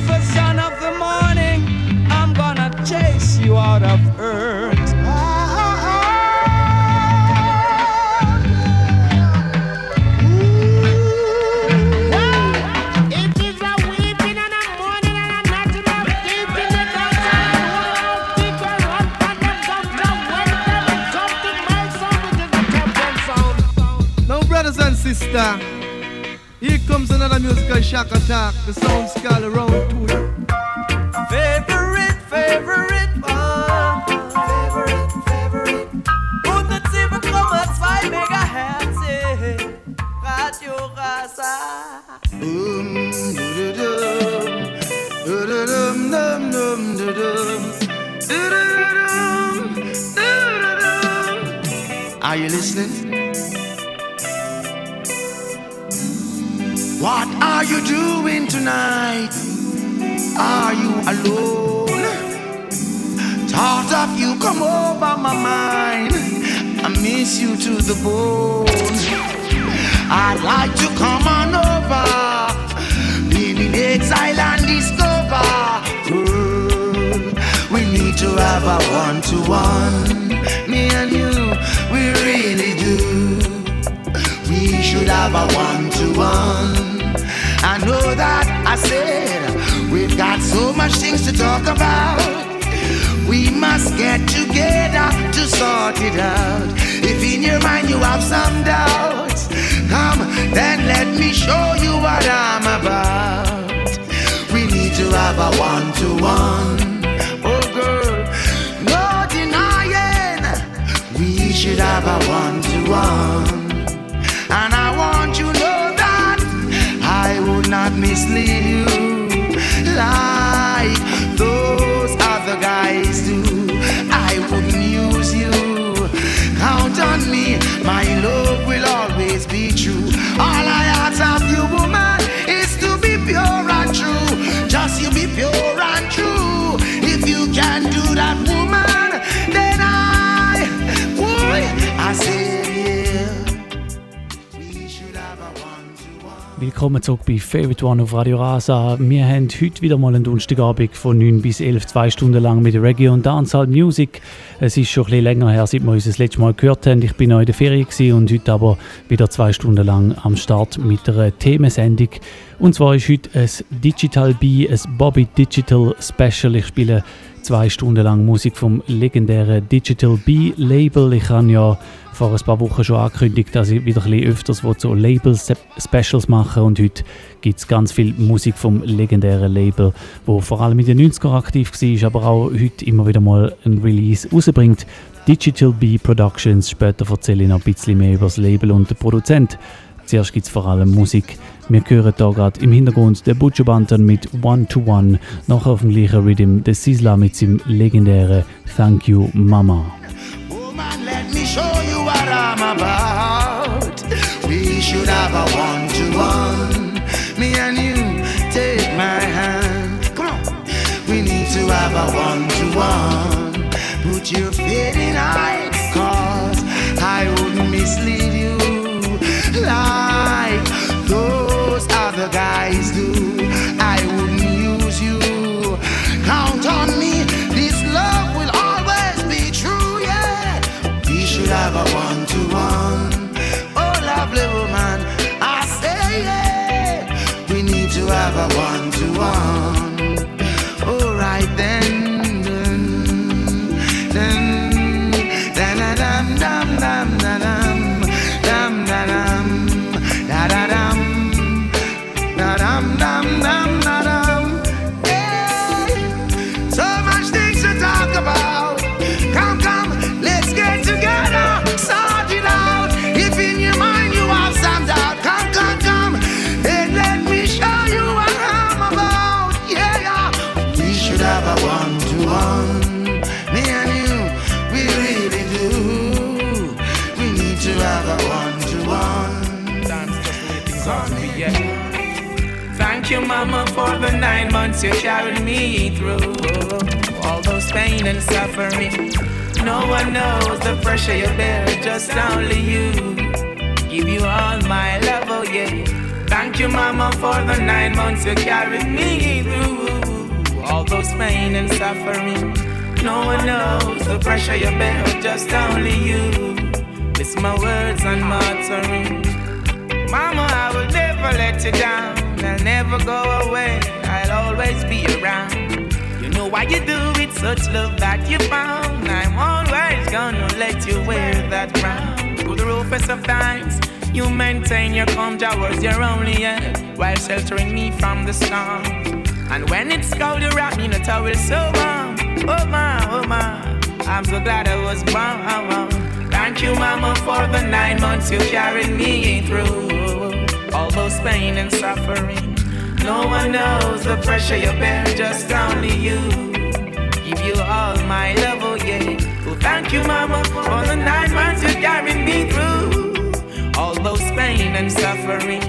beautiful son of the morning. I'm gonna chase you out of earth. It is a weeping and a mourning and a knocking up deep in the night. People run back and back, now, when they've been jumped in my soul, it is a terrible sound. Now, brothers and sisters, here comes another musical shock attack. The sound skull One auf Radio Rasa. Wir haben heute wieder mal einen Donnerstagabend von 9 bis 11, zwei Stunden lang mit Reggae und Dancehall Music. Es ist schon ein bisschen länger her, seit wir uns das letzte Mal gehört haben. Ich bin noch in der Ferien und heute aber wieder zwei Stunden lang am Start mit einer Themensendung. Und zwar ist heute ein Digital B, ein Bobby Digital Special. Ich spiele zwei Stunden lang Musik vom legendären Digital B Label. Ich habe ja vor ein paar Wochen schon angekündigt, dass ich wieder ein bisschen öfters so Label-Specials machen und heute gibt es ganz viel Musik vom legendären Label, wo vor allem in den 90ern aktiv war, aber auch heute immer wieder mal ein Release rausbringt. Digital B Productions, später erzähle ich noch ein bisschen mehr über das Label und den Produzent. Zuerst gibt es vor allem Musik. Wir hören hier gerade im Hintergrund der Butcher Bantan mit One to One, nachher auf dem gleichen Rhythm der Sizzla mit seinem legendären Thank You Mama. Woman, should have a one to one. Me and you, take my hand. Come on. We need to have a one to one. Put your feet in I, nine months you carried me through. All those pain and suffering. No one knows the pressure you bear, just only you. Give you all my love, oh yeah. Thank you, Mama, for the nine months you carried me through. all those pain and suffering. No one knows the pressure you bear, just only you. Listen my words and my uttering. Mama, I will never let you down. I'll never go away. Always be around. You know why you do it, such love that you found. I'm always gonna let you wear that crown. Through the roughest of times, you maintain your calm towards your only end while sheltering me from the storm. And when it's cold, you wrap me in a towel so warm. Oh my, oh my, I'm so glad I was born. Thank you, Mama, for the nine months you carried me through. All those pain and suffering. No one knows the pressure you bear, just only you. Give you all my love, oh yeah. Well, thank you, Mama, for the nine months you carried me through all those pain and suffering.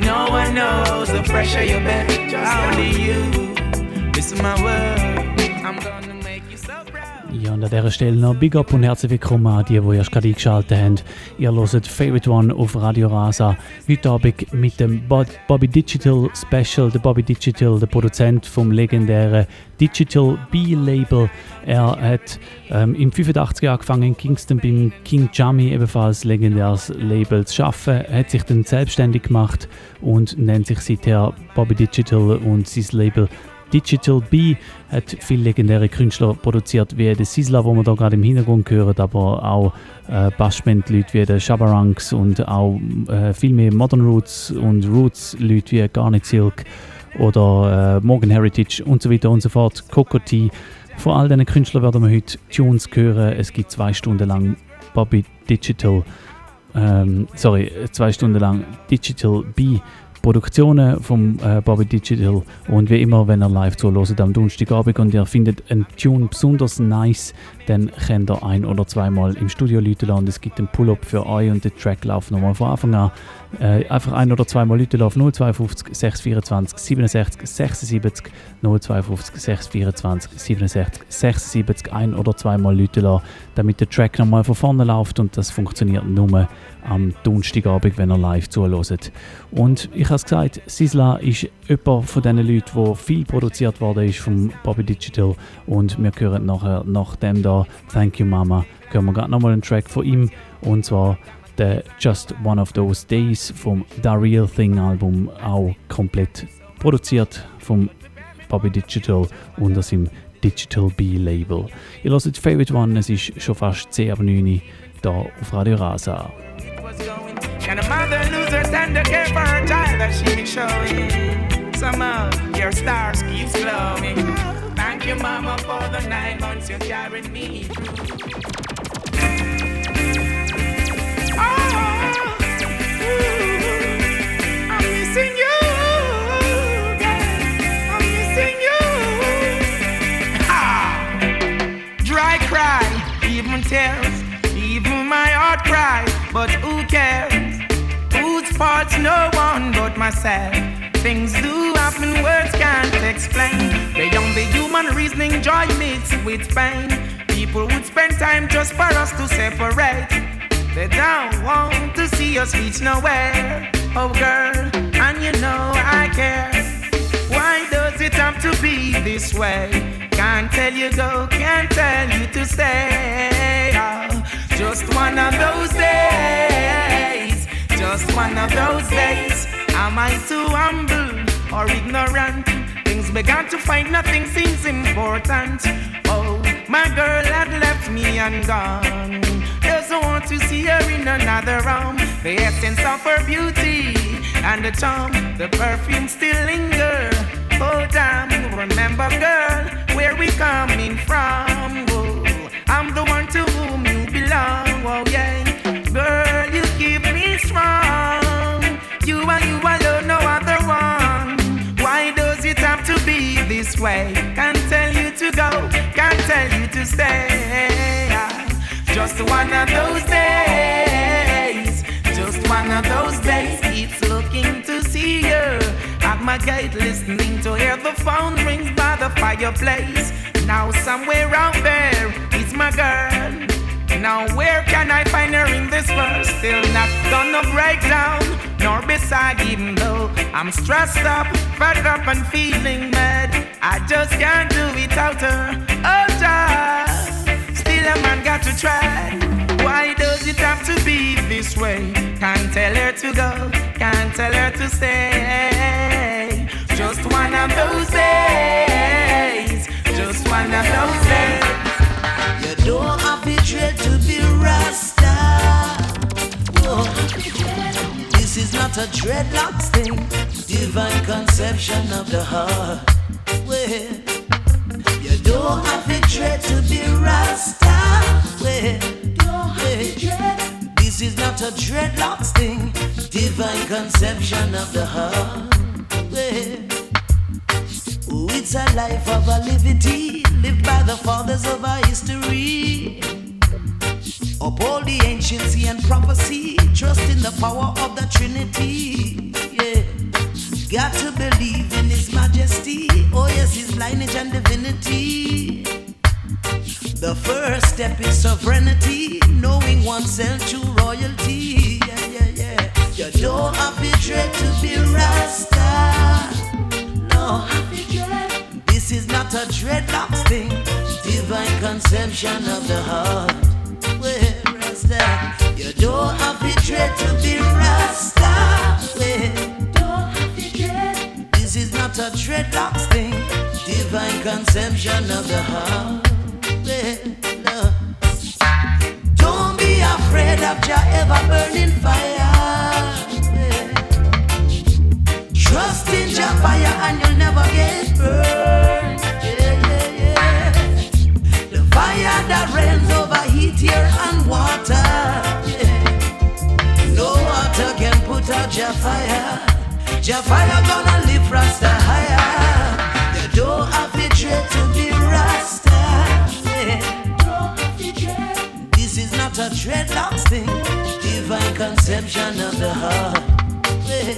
No one knows the pressure you bear, just only you. This is my world. I'm gonna Ja, und an dieser Stelle noch Big Up und herzlich willkommen an die, die erst gerade eingeschaltet haben. Ihr hört Favorite One auf Radio Rasa. Heute Abend mit dem Bobby Digital Special. Der Bobby Digital, der Produzent vom legendären Digital B-Label. Er hat ähm, im 85 angefangen in Kingston beim King Jammy, ebenfalls legendäres Label, zu arbeiten. Er hat sich dann selbstständig gemacht und nennt sich seither Bobby Digital und sein Label Digital B hat viele legendäre Künstler produziert, wie der Sisla, wo man da gerade im Hintergrund hört, aber auch äh, Bassband-Leute wie der Shabaranks und auch äh, viel mehr Modern Roots und Roots-Leute wie Garnet Silk oder äh, Morgan Heritage und so weiter und so fort. Cocotti. Von all diesen Künstlern werden wir heute Tunes hören. Es gibt zwei Stunden lang Bobby Digital, ähm, sorry, zwei Stunden lang Digital B Produktionen vom äh, Bobby Digital und wie immer, wenn ihr live zuhört am Donnerstagabend und ihr findet einen Tune besonders nice, dann könnt ihr ein- oder zweimal im Studio Leute und es gibt einen Pull-Up für euch und den Track läuft nochmal von Anfang an. Äh, einfach ein- oder zweimal Leute laufen. 052 624 67 76 052 624 67 76 ein- oder zweimal Leute lassen, damit der Track nochmal von vorne läuft. Und das funktioniert nur am Donnerstagabend, wenn ihr live zuhört. Und ich habe es gesagt, Sisla ist jemand von diesen Leuten, wo viel produziert worden ist vom Bobby Digital. Und wir hören nachher nach dem da Thank You Mama, hören wir gerade nochmal einen Track von ihm. Und zwar der Just One of Those Days vom The Real Thing Album, auch komplett produziert vom Bobby Digital unter seinem Digital B Label. Ihr hört Favorite One, es ist schon fast 10 ab 9 Uhr hier auf Radio Rasa. Can a mother lose her tender care for her child that she been showing? Somehow your stars keeps glowing. Thank you, mama, for the nine months you carried me through. But who cares? Whose fault's no one but myself? Things do happen, words can't explain. Beyond the human reasoning, joy mixed with pain. People would spend time just for us to separate. They don't want to see us reach nowhere. Oh, girl, and you know I care. Why does it have to be this way? Can't tell you go, can't tell you to stay. Oh, just one of those days. Just one of those days. Am I too humble or ignorant? Things began to find nothing seems important. Oh, my girl had left me and gone. Want to see her in another room. The essence of her beauty and the charm, the perfume still linger. Oh damn, remember girl, where we coming from? Oh, I'm the one to whom you belong. Oh yeah, girl, you keep me strong. You and you alone, no other one. Why does it have to be this way? Can't tell you to go, can't tell you to stay. Just one of those days, just one of those days. It's looking to see you at my gate, listening to hear the phone rings by the fireplace. Now somewhere out there is my girl. Now where can I find her in this world? Still not gonna break down, nor beside even though I'm stressed up, fed up and feeling mad. I just can't do without her. Oh, Jah, still a man got to try. Why does it have to be this way? Can't tell her to go, can't tell her to stay. Just one of those days, just one of those days. You don't have to dread to be Rasta. This is not a dreadlocks thing, divine conception of the heart. Well, Uphold the anciency and prophecy, trust in the power of the Trinity. Step is sovereignty, knowing oneself true royalty. Yeah, yeah, yeah. You don't have to dread to be Rasta. No. This is not a dreadlocks thing, divine conception of the heart. Well, Rasta, you don't have to dread to be Rasta. Well, this is not a dreadlocks thing, divine conception of the heart. Well, afraid of your ever burning fire. Trust in your fire and you'll never get burned. Yeah, yeah, yeah. The fire that rains over heat, air, and water. No water can put out your fire. Your fire gonna lift Rasta higher. You don't have to to be Rasta. Yeah. This is not a dreadlocks thing, divine conception of the heart. Yeah.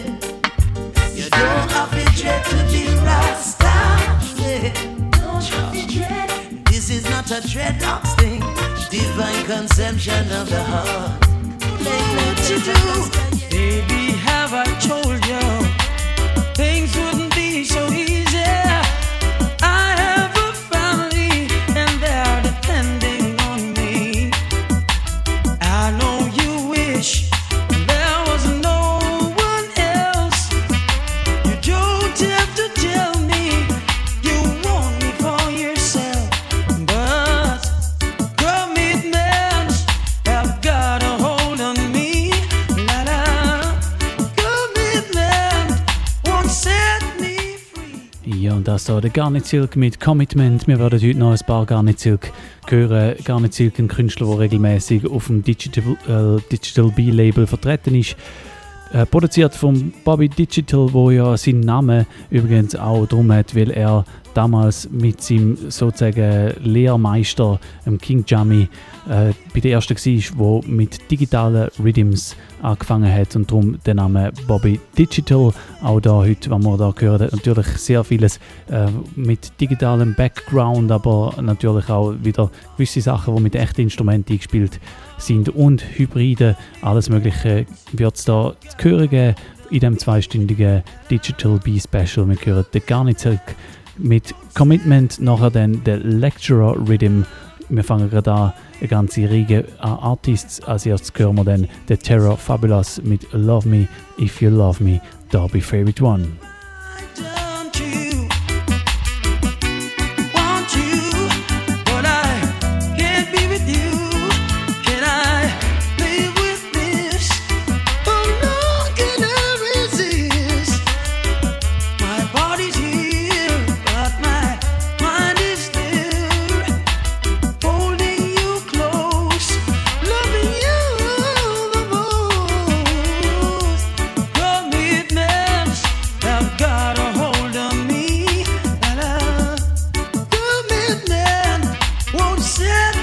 You don't have to dread to be Rasta. Yeah. This is not a dreadlocks thing, divine conception of the heart. What you do? Baby, have I told you Da der Garnet Silk mit Commitment. Wir werden heute noch ein paar Garnet Silk hören. Garnet Silk, ein Künstler, der regelmäßig auf dem Digital, äh, Digital B-Label vertreten ist. Äh, produziert von Bobby Digital, wo ja seinen Namen übrigens auch drum hat, weil er damals mit seinem sozusagen Lehrmeister, dem King Jammy, äh, bei der ersten war, der mit digitalen Rhythms angefangen hat und darum der Name Bobby Digital. Auch da heute, was wir da hören, natürlich sehr vieles äh, mit digitalem Background, aber natürlich auch wieder gewisse Sachen, die mit echten Instrumenten eingespielt sind und Hybride, alles Mögliche wird es da zu hören geben in dem zweistündigen Digital B Special. Wir hören den Garnizirk mit Commitment, nachher dann der Lecturer Rhythm. Wir fangen gerade an, eine ganze Riege an Artists. Als erstes hören wir dann den Terror Fabulous mit Love Me If You Love Me, bei Favorite One. said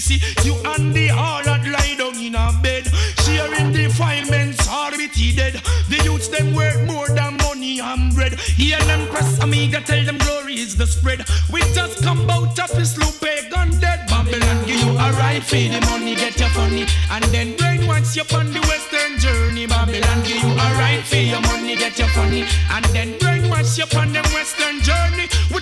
see you and the harlot lie down in a bed. Sharing defilements, all with he dead. The youths them work more than money and bread. Hear them press amiga, tell them glory is the spread. We just come out of his loop, pagan dead. Babylon give you a right for the money, get your funny. And then brainwash you on the western journey. Babylon give you a right for your money, get your funny. And then brainwash you on the western journey. We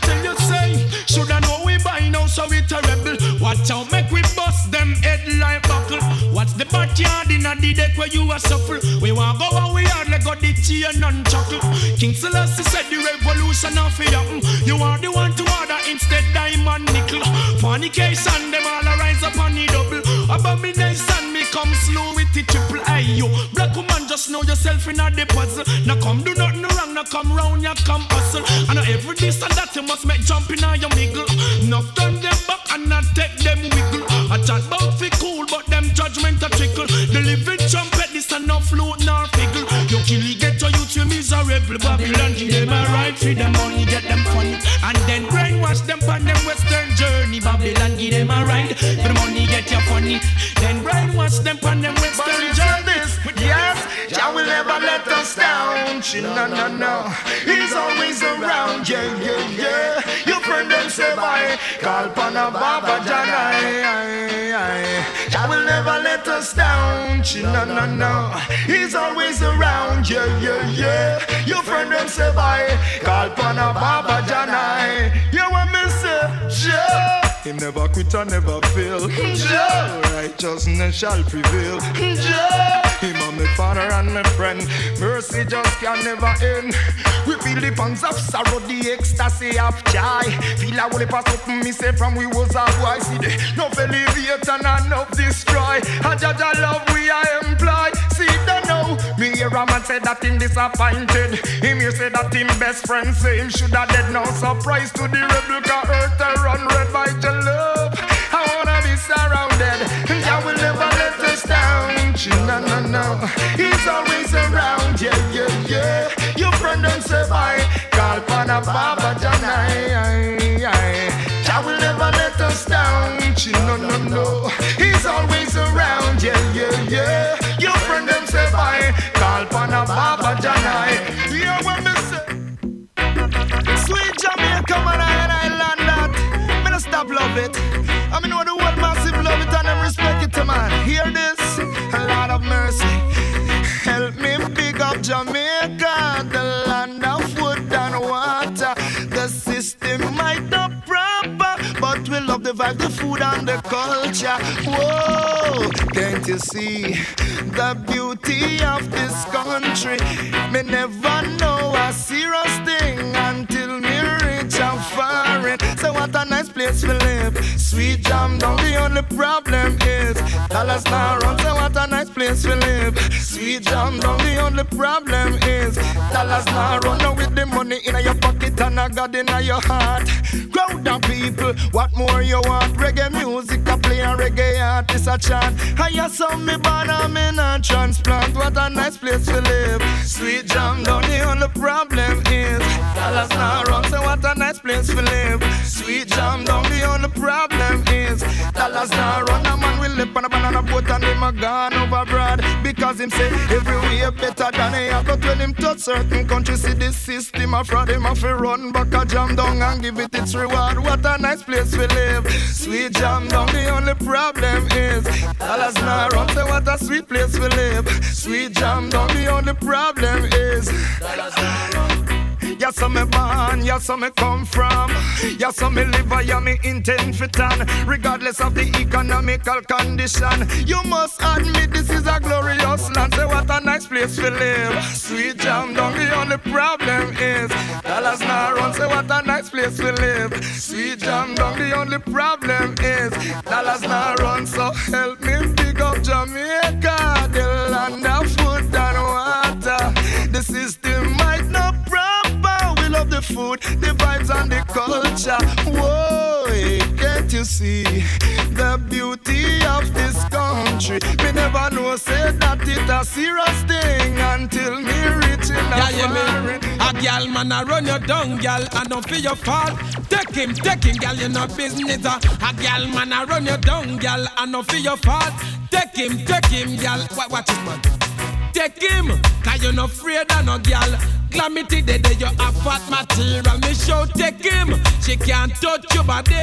Watch out, make we bust them head like buckle. What's the backyard in a the deck where you are suffer? We want go where we are, let go the chain and chuckle. King Selassie said the revolution of happen. You are the one to order instead diamond nickel. Fornication, them all arise upon the double. Abomination, me come slow with the triple. Hey, you black woman, just know yourself in a the puzzle. Now come do nothing wrong, now come round, ya come hustle. And every this and that you must make jump in your miggle. Enough them back and not take them wiggle. I chat about fi cool, but them judgment a trickle. The living trumpet, this a no flute nor figgle. You kill get your youth, you miserable Babylon. Give them a right for the money, get them funny. And then brainwash them on them western journey. Babylon, give them a right for the money, get you funny. Then brainwash them on them western journey. Yes, Jah will never let us down. No, no, no. He's always around. Yeah, yeah, yeah. Your friend them say bye. Call Pana Baba Janai. Jah will never let us down. No, no, no. He's always around. Yeah, yeah, yeah. Your friend them say bye. Call Pana Baba Janai. Him never quit and never fail. Jah, righteousness shall prevail. Jah, him and my father and my friend. Mercy just can never end. We feel the pangs of sorrow, the ecstasy of joy. Feel a whole pass up me say from we was a boy. See the no elevate and enough destroy. A judge a love we are employ hear a man say that him disappointed. Him here say that him best friend say him should have dead. No surprise to the rebel cause earth I run red by your love. I wanna be surrounded. I will never let us down. No, no, no. He's always around. Yeah, yeah, yeah. Your friend and say bye. Call for the Baba Janai. I will never let us down. No, no, no. He's always around. Yeah, yeah, yeah. Your friend them say bye. Call upon a Baba Janai. Eh. Yeah, when me say, sweet Jamaica, man, I and I land that. Me no stop love it. I mean, know the world massive love it and them respect it, eh, man. Hear this? A lot of mercy. Help me pick up Jamaica, the land of love the vibe, the food and the culture. Whoa, can't you see the beauty of this country? Me never know a serious thing until me reach foreign. So what a nice place we live. Sweet jam down, the only problem is dollars now run. So what a nice place we live. Sweet jam down, the only problem is dollars now run. Now with the money in your pocket and a God in your heart. Crowd of people, what more you want? Reggae music, I play a reggae artist a chant. Hear some me born I'm in a transplant. What a nice place to live. Sweet jam down, the only problem is dollars now run. So what a nice place to live. Sweet jam down, the only problem is dollars now run. A man will live on a banana boat and him a gone over broad because him say everywhere better than he have. But when him touch certain countries, see this system a fraud. Him have to run back a jam down and give it its reward. What a nice place we live. Sweet jam down, the only problem is dollars now run. Say what a sweet place we live. Sweet jam down, the only problem is dollars now run. Yeah, so me born, yeah, me come from. Yeah, so me live, yeah, me intend for tan. Regardless of the economical condition, you must admit this is a glorious land. Say what a nice place to live. Sweet jam down, the only problem is dollars now run. Say what a nice place to live. Sweet jam down, the only problem is dollars now run. So help me pick up Jamaica, the land of food and water. The system the food, the vibes and the culture. Whoa, can't you see the beauty of this country? Me never know say that it a serious thing until me reach in a Yeah, yeah. A gal man a run you down, gal, and don't feel your fault. Take him, take him, gal, you no business. uh. A gal man a run you down, gal, and don't feel your fault. Take him, take him, gal. What, watch it, man. Take him, cause you no afraid of no gal. Glamity day day you have fat material. Me show take him, she can't touch your body.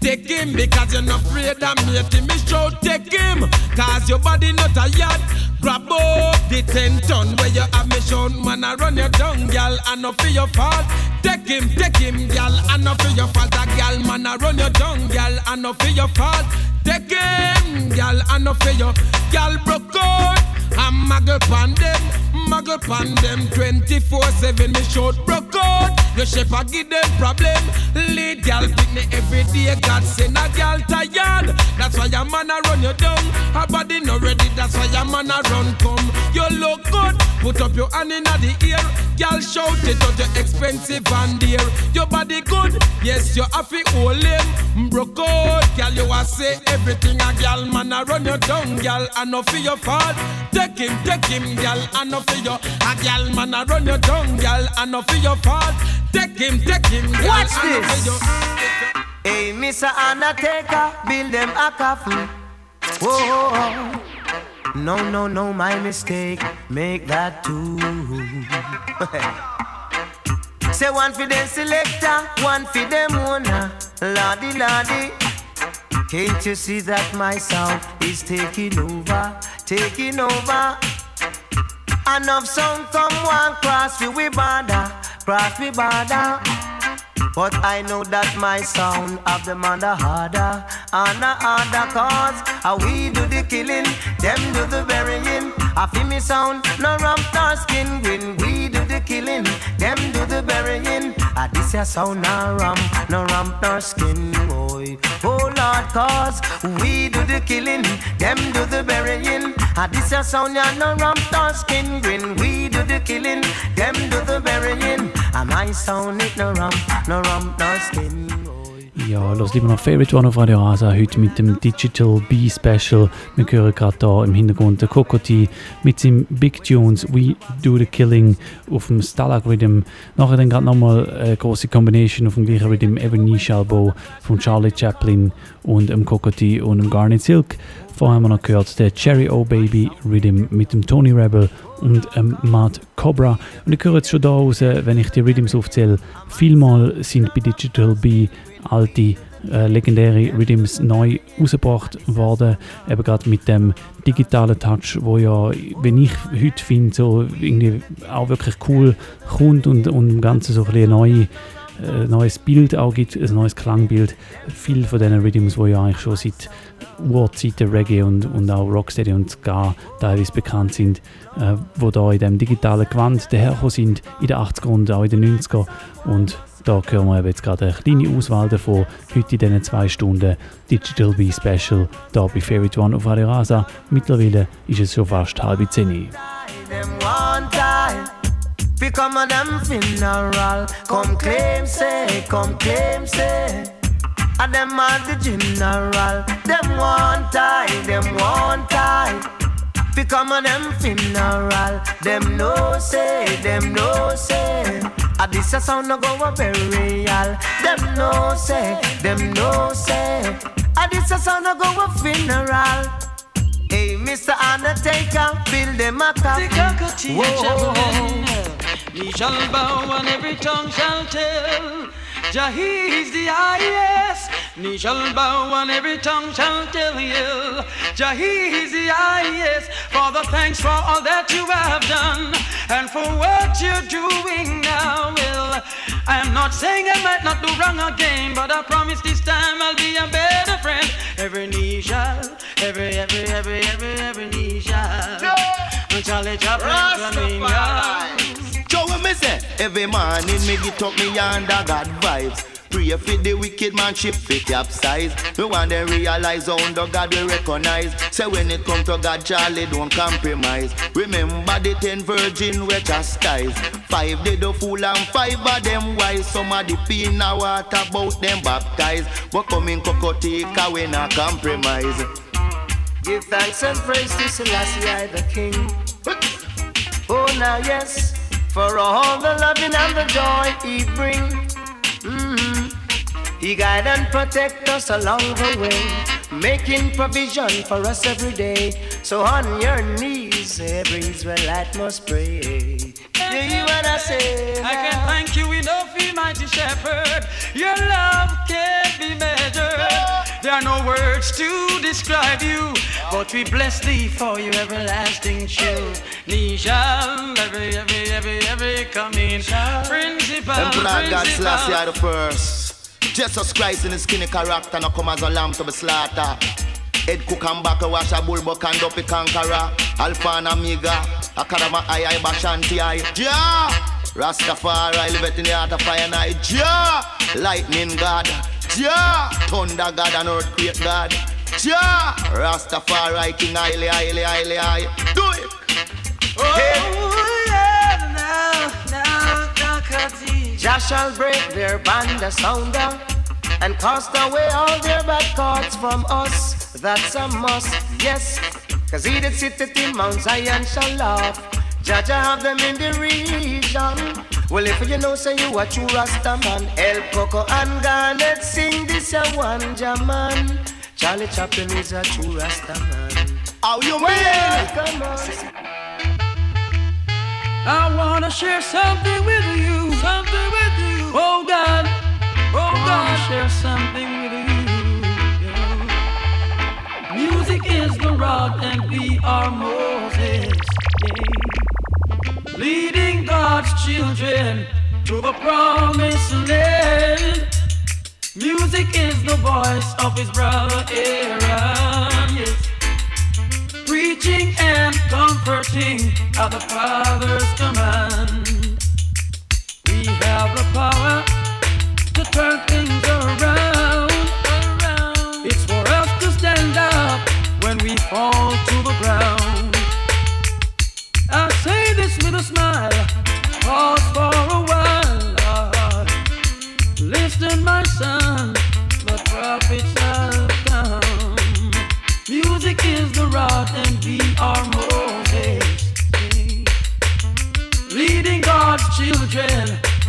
Take him because you're not afraid of me. Me show take him, cause your body not a yard. Grab up the ten ton where you have me show man I run your down, gal, and no for your fault. Take him, take him, gal, and no for your fault. A gal man I run your down, gal, and no for your fault. Take him, gal, and no for your gal broke out. I'm muggle pan them, muggle pan them. 24-7 me shout broke out. Your shepherd give them problem. Lead gal pick me every day. God send a gal tired. That's why your man a run you down Her body no ready That's why your man a run come. You look good Put up your hand in the ear Gal shout it out you expensive and dear Your body good Yes you have to hold him mm, Broke out Gal you a say everything a gal man a run your down gal I no for your fault Take him, take him, gal, I no for your A gal man a run your down, gal, I no for your fault. Take him, take him, gal, Watch this. for you. Hey, Mr. Undertaker, build them a coffin. Whoa, no, no, no, my mistake. Make that two. Say one for them selector, one for them owner. Lordy, lordy. Can't you see that my sound is taking over, taking over? Enough sound come one cross we border, cross we border. But I know that my sound of the man the harder and the harder cause how we do the killing, them do the burying. I feel me sound, no rump nor skin when we do the killing, them do the burying. Ah, this ya sound no rump, no rump nor skin, boy. Oh Lord, cause we do the killing, them do the burying. Ah, this ya sound ya no rump nor skin when we do the killing, them do the burying. Ah, my sound it no rump, no rump nor skin. Ja, los lieber noch Favorite One auf Radio Rasa, heute mit dem Digital B Special. Wir hören gerade hier im Hintergrund der Kokoti mit seinem Big Tunes We Do the Killing auf dem Stalag Rhythm. Nachher dann gerade nochmal eine große Combination auf dem gleichen Rhythm Ebony Shalbo von Charlie Chaplin und dem Kokoti und dem Garnet Silk. Vorher haben wir noch gehört der Cherry O Baby Rhythm mit dem Tony Rebel und ähm, Matt Cobra. Und ich höre jetzt schon da raus, wenn ich die Rhythms aufzähle, vielmal sind bei Digital B alte äh, legendäre Rhythms neu rausgebracht worden. Eben gerade mit dem digitalen Touch, wo ja, wenn ich heute finde, so irgendwie auch wirklich cool kommt und, und im Ganzen so ein bisschen neue ein neues Bild auch gibt, ein neues Klangbild. Viele von diesen Rhythms, die ja eigentlich schon seit Urzeiten Reggae und, und auch Rocksteady und Ska teilweise bekannt sind, äh, wo da in dem digitalen Gewand dahergekommen sind, in den 80er und auch in den 90er. Und da hören wir jetzt gerade eine kleine Auswahl davon, heute in diesen zwei Stunden Digital B Special, hier bei Favorite One auf Radio Rasa. Mittlerweile ist es schon fast halb zehn. Fi come a them funeral, come claim say, come claim say. A them are the general, them one tie, them one tie. Fi come a them funeral, them no say, them no say. A this a sound no go a burial, them no say, them no say. A this a sound no go a funeral. Hey, Mr. Undertaker, build them a coffin. Whoa. He uh, shall bow and every tongue shall tell. Jah is the highest. Knee shall bow and every tongue shall tell you. Jah is the highest. Father, thanks for all that you have done and for what you're doing now. Well, I am not saying I might not do wrong again, but I promise this time I'll be a better friend. Every knee shall, every, every, every, every, every knee shall. Charlie Chaplin coming what me say? Every morning me get up me under God vibes. Pray for the wicked man ship fit capsize. We want them realize how under God we recognize. Say when it come to God, Charlie don't compromise. Remember the ten virgin we chastise. Five they do fool and five of them wise. Some of the pin water about them baptize. But coming cocotica we not compromise. Give thanks and praise to Selassie I the King. Oh now yes for all the loving and the joy He bring. Mm-hmm. He guide and protect us along the way, making provision for us every day. So on your knees, every Israelite must pray. You hear what I say? I can thank you enough, mighty shepherd. Your love can't be measured. There are no words to describe you, but we bless thee for your everlasting truth. Nishal, every, every, every, every coming. Principal, Emperor God Selassie the first. Jesus Christ in his skinny character, now come as a lamb to be slaughtered. Head cook and back, wash a bull buck and up a conqueror. Alpha and Omega, Akadama I I Bashanti I. Ja! Rastafari live in the heart of fire night. Ja! Lightning God. Ja! Thunder God and earthquake God. Ja! Rastafari King highly, highly, highly, high. Do it! Oh, yeah, now, now, now, Jah shall break their band asunder and cast away all their bad thoughts from us. That's a must, yes. Cause he that sitteth in Mount Zion shall laugh. Jah Jah have them in the region. Well, if you know, say you a true Rasta man, El Coco and Garnet sing this a one Jaman. Charlie Chaplin is a true Rasta man. How you mean? Welcome us. I wanna share something with you, something with you. Oh God, oh God, share something with you. yeah. Music is the rod, and we are Moses, yeah. Leading God's children to the promised land. Music is the voice of his brother Aaron, yes preaching and comforting at the Father's command. We have the power to turn things around. around. It's for us to stand up when we fall to the ground. A smile, pause for a while. Listen, my son, the prophets have come. Music is the rod and we are Moses. Leading God's children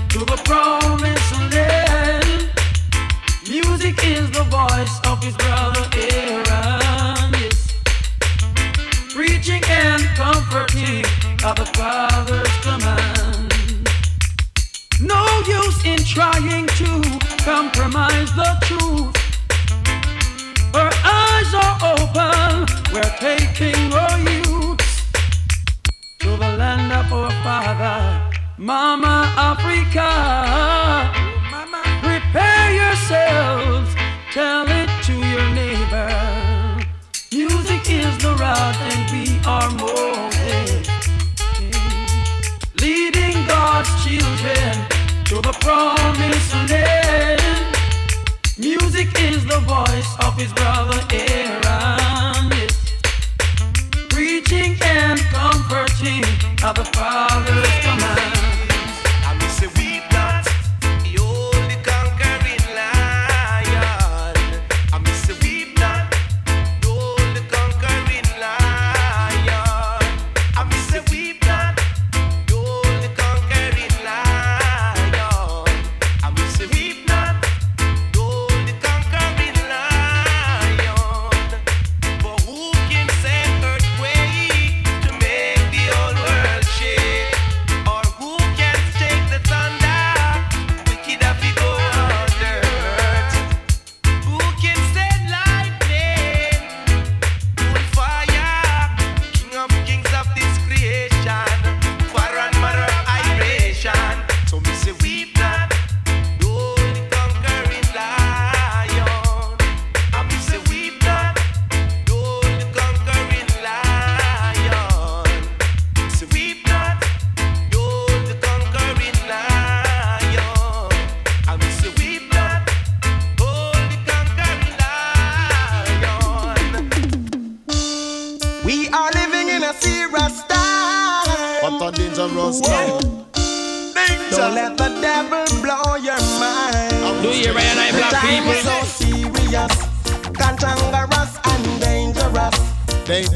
to the promised land. Music is the voice of his brother Aaron. Yes. Preaching and comforting of the Father's command. No use in trying to compromise the truth. Our eyes are open, we're taking our youth to the land of our father, Mama Africa. Prepare yourselves, tell it to your neighbor. Music is the rod and we are Moses. God's children to the promised land. Music is the voice of his brother Aaron. Preaching and comforting the Father's command.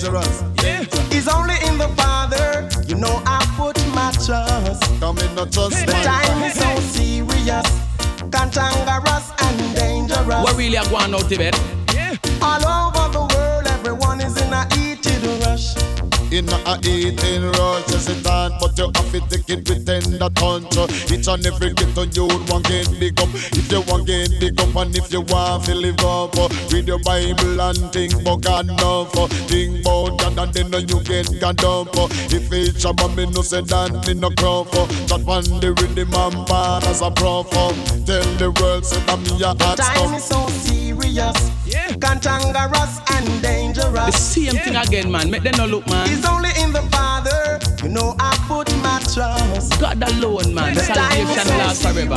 Dangerous. It's only in the Father, you know I put my trust. Come in, not trust The time is so serious, cantankerous and dangerous. What really are going out Tibet? All In a eating rush, yes it on, but you have to take it with tender touch. Each and every ghetto you want get big up. If you want get big up and if you want to live up, uh, read your Bible and think about God enough. uh, Think about God and then you get God up. uh. If it's a me no say that me no crop. uh. Chat on the rhythm and bar as a prof. uh. Tell the world say that me a hot Time is stuff. so serious, cantankerous and dangerous. The same thing again, man. Make them no look, man. It's only in the Father, you know I put my trust. God alone, man. The Salvation so lasts forever.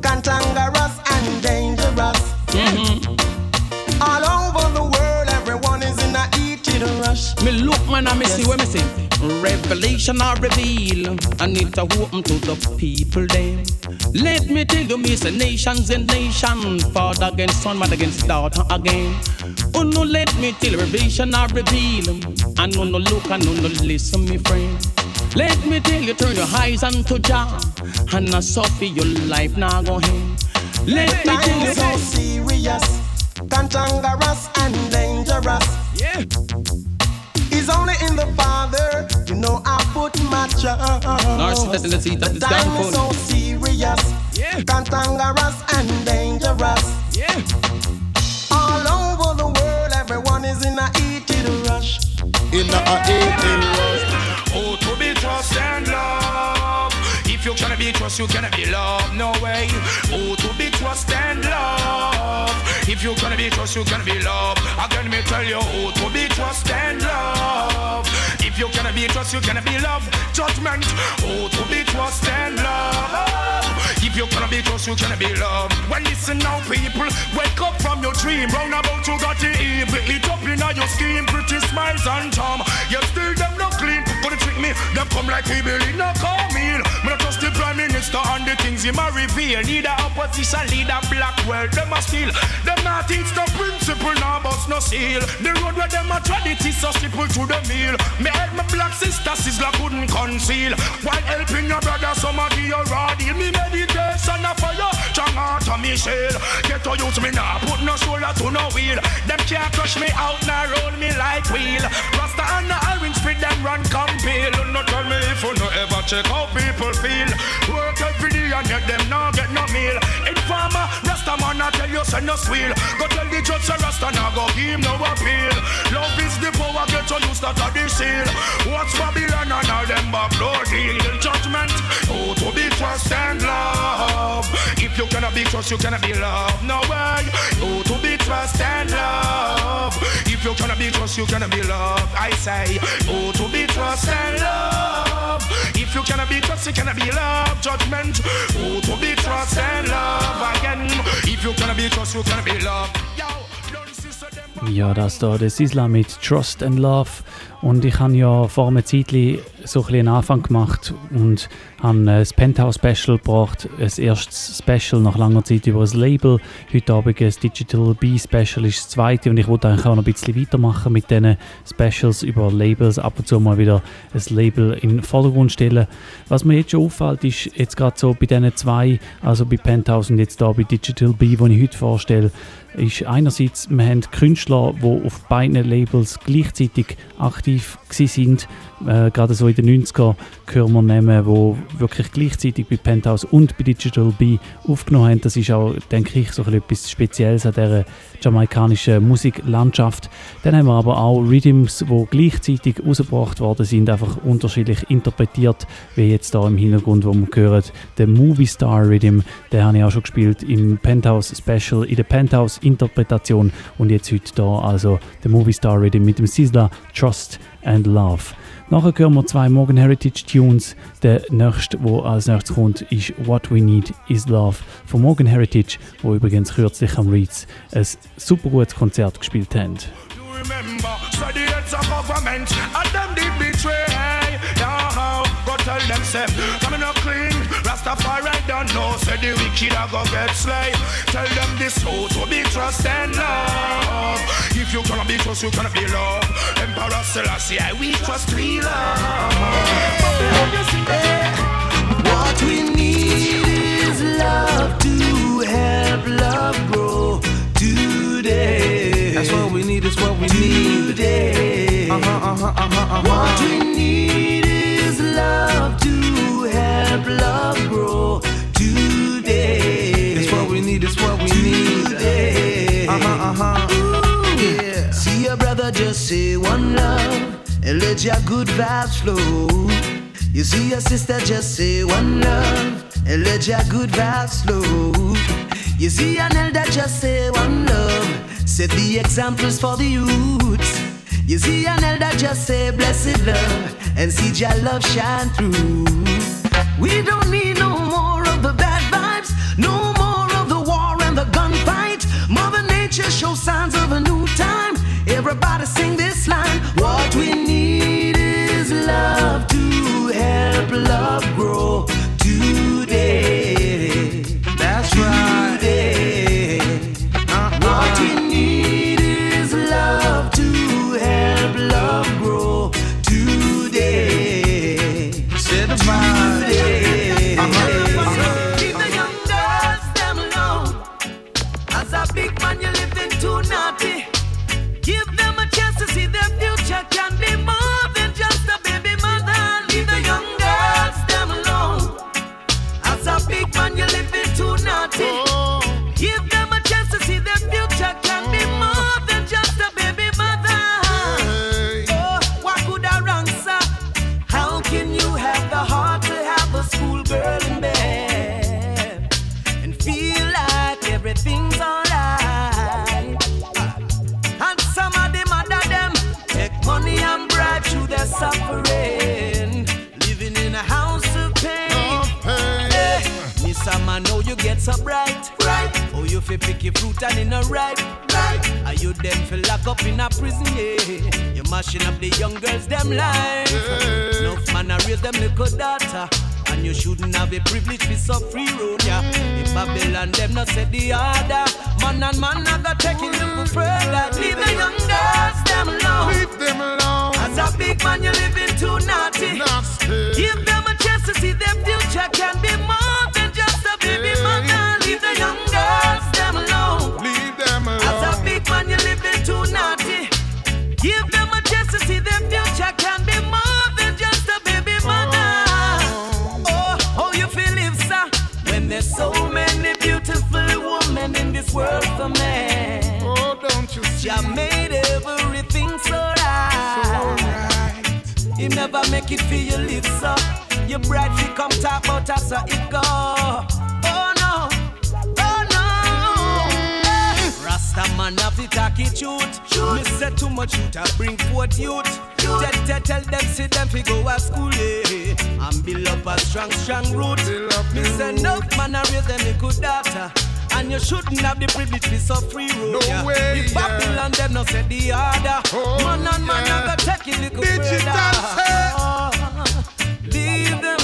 cantankerous and dangerous. Mm-hmm. All over the world, everyone is in a heated rush. Me look, man, and me Yes. see what me see. Revelation I reveal, and it a open to the people then. Let me tell you, me say nations and nation, father against son, mother against daughter again. Oh no, let me tell you, revelation I reveal, and no no look and no no listen, me friend. Let me tell you, turn your eyes unto Jah, and not suffer your life now go ahead. Let me tell is so you, serious, cantankerous and dangerous. yeah. It's only in the Father, you know I put my trust. Nor sit in the that The is time is downfall. so serious, Yeah. cantankerous and dangerous. Yeah. All over the world, everyone is in a heated rush. In a eating rush. Oh, to be trust and love. If you cannot be trust, you cannot be loved. No way. Oh, to be trust and love. If you cannot be trust, you cannot be loved. Again, me tell you, oh, to be trust and love. If you cannot be trust, you cannot be loved. Judgment. Oh, to be trust and love. If you cannot be trust, you cannot be loved. Well, listen now, people. Wake up from your dream. Round about you got the evil. It up in your scheme. Pretty smiles and charm. You still them no clean. Gonna trick me. Them come like we believe. No call. Me not trust the prime minister. and the things him a reveal. Need a opposition leader black world them a steal. Them not teach the principle now bust no seal. The road where them a tread it is so simple to the meal. Me help my black sister sizzler couldn't conceal. While helping your brother some of you deal. Me meditation a fire, strong heart of me shell. Get to use me now, put no shoulder to no wheel. Them can't crush me out now roll me like wheel. Rasta and the orange spit them run compel. No tell me if you no ever check how people feel. Work every day and yet them now get no meal. Informer, Rasta man I tell you send no squeal. Go tell the judge say Rasta now go give him no appeal. Love is the power get to use that the seal. What's Babylon and all them backdoor deal? Judgment, oh to be trust and love. If you cannot be trust, you cannot be love. No way, oh to be trust and love. If you cannot be trust, you cannot be love. I say, oh to be trust and love. If you cannot be trust, you cannot be love. Judgment, oh to be trust and love again. If you cannot be trust, you cannot be love. Yo, don't sister them. Ja, das da, das Isla mit Trust and Love. Und ich habe ja vor einem Zeitchen so ein einen Anfang gemacht und habe das Penthouse Special gebracht. Das erste Special nach langer Zeit über das Label. Heute Abend ein Digital B Special ist das zweite und ich wollte eigentlich auch noch ein bisschen weitermachen mit diesen Specials über Labels. Ab und zu mal wieder ein Label in den Vordergrund stellen. Was mir jetzt schon auffällt, ist jetzt gerade so bei diesen zwei, also bei Penthouse und jetzt da bei Digital B, die ich heute vorstelle, ist einerseits, wir haben Künstler, die auf beiden Labels gleichzeitig aktiv sind. Äh, gerade so in den 90er hören wir Namen, die wirklich gleichzeitig bei Penthouse und bei Digital B aufgenommen haben. Das ist auch, denke ich, so etwas Spezielles an dieser jamaikanischen Musiklandschaft. Dann haben wir aber auch Rhythms, die gleichzeitig rausgebracht worden sind, einfach unterschiedlich interpretiert, wie jetzt da im Hintergrund, wo wir hören, der Movie Star Rhythm, den habe ich auch schon gespielt im Penthouse Special, in der Penthouse Interpretation und jetzt heute da also der Movie Star Rhythm mit dem Sizzler Trust and Love. Nachher hören wir zwei Morgan Heritage Tunes. Der nächste, der als nächstes kommt, ist What We Need Is Love von Morgan Heritage, wo übrigens kürzlich am Reeds ein super gutes Konzert gespielt haben. Remember, Rastafari don't know, say the wicked are go get slay. Tell them this so to be trust and love. If you cannot be trust, you cannot be love. Emperor Selassie, I we trust we love. What we need is love to help love grow today. That's what we need, is what we need. Today. Uh huh, uh huh, uh huh, uh What we need is love to help love grow today. It's what we need, it's what we need. Today. Uh huh, uh huh. Yeah. See your brother just say one love and let your good vibes flow. You see your sister just say one love and let your good vibes flow. You see an elder just say one love, set the examples for the youths. You see an elder just say blessed love and see your love shine through. We don't need no more of the bad vibes, no more of the war and the gunfight. Mother Nature shows signs of a new time. Everybody sing this line. What we need is love to help love grow so bright, right? Oh, you fi pick your fruit and in a ripe, right? Are you them fi lock up in a prison? Yeah, you mashing up the young girls them life. Enough man I raise them little daughter. And And you shouldn't have a privilege to so free road, yeah. If Babylon them not set the order, man and man not gonna take it little further. Leave the young girls them alone. Leave them alone. As a big man, you're living too naughty. Nasty. Give them a chance to see their future never make it for you live, so your bride fi come talk about us, so it go. Oh no, oh no. Eh. Rasta man have to talk it truth. Me say too much youth I bring forth youth. Tell, tell, tell them see them fi go to school eh. and build up a strong, strong root. Me say enough man a raise any good daughter. And you shouldn't have the privilege to so free road. No yeah. way, If yeah. Babylon them no set the order. Oh, man and man yeah. a go take it little Digital further. Oh, leave them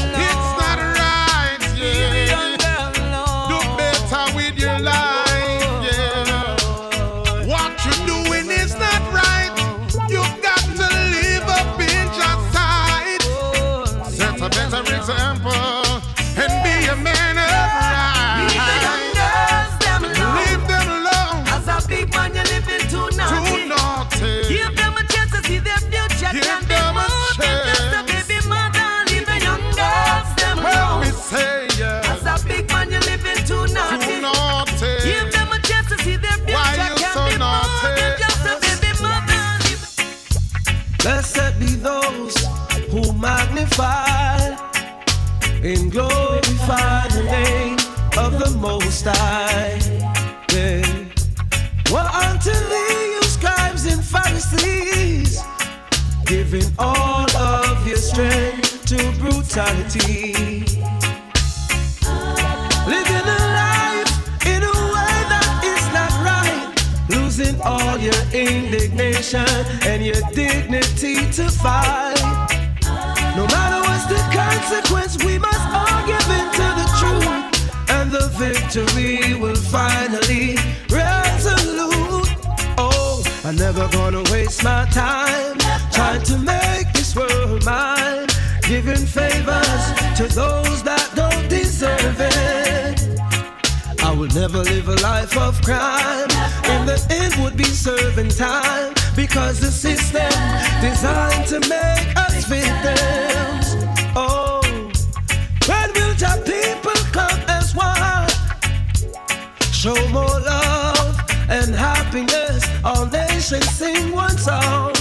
magnify and glorify the name of the Most High. Yeah. Well, unto thee, you scribes and Pharisees, giving all of your strength to brutality. Living a life in a way that is not right. Losing all your indignation and your dignity to fight. No matter what's the consequence, we must all give in to the truth. And the victory will finally resolute. Oh, I'm never gonna waste my time trying to make this world mine. Giving favors to those that would never live a life of crime. In the end, would be serving time because the system designed to make us victims. Oh, when will the people come as one? Show more love and happiness. All nations sing one song.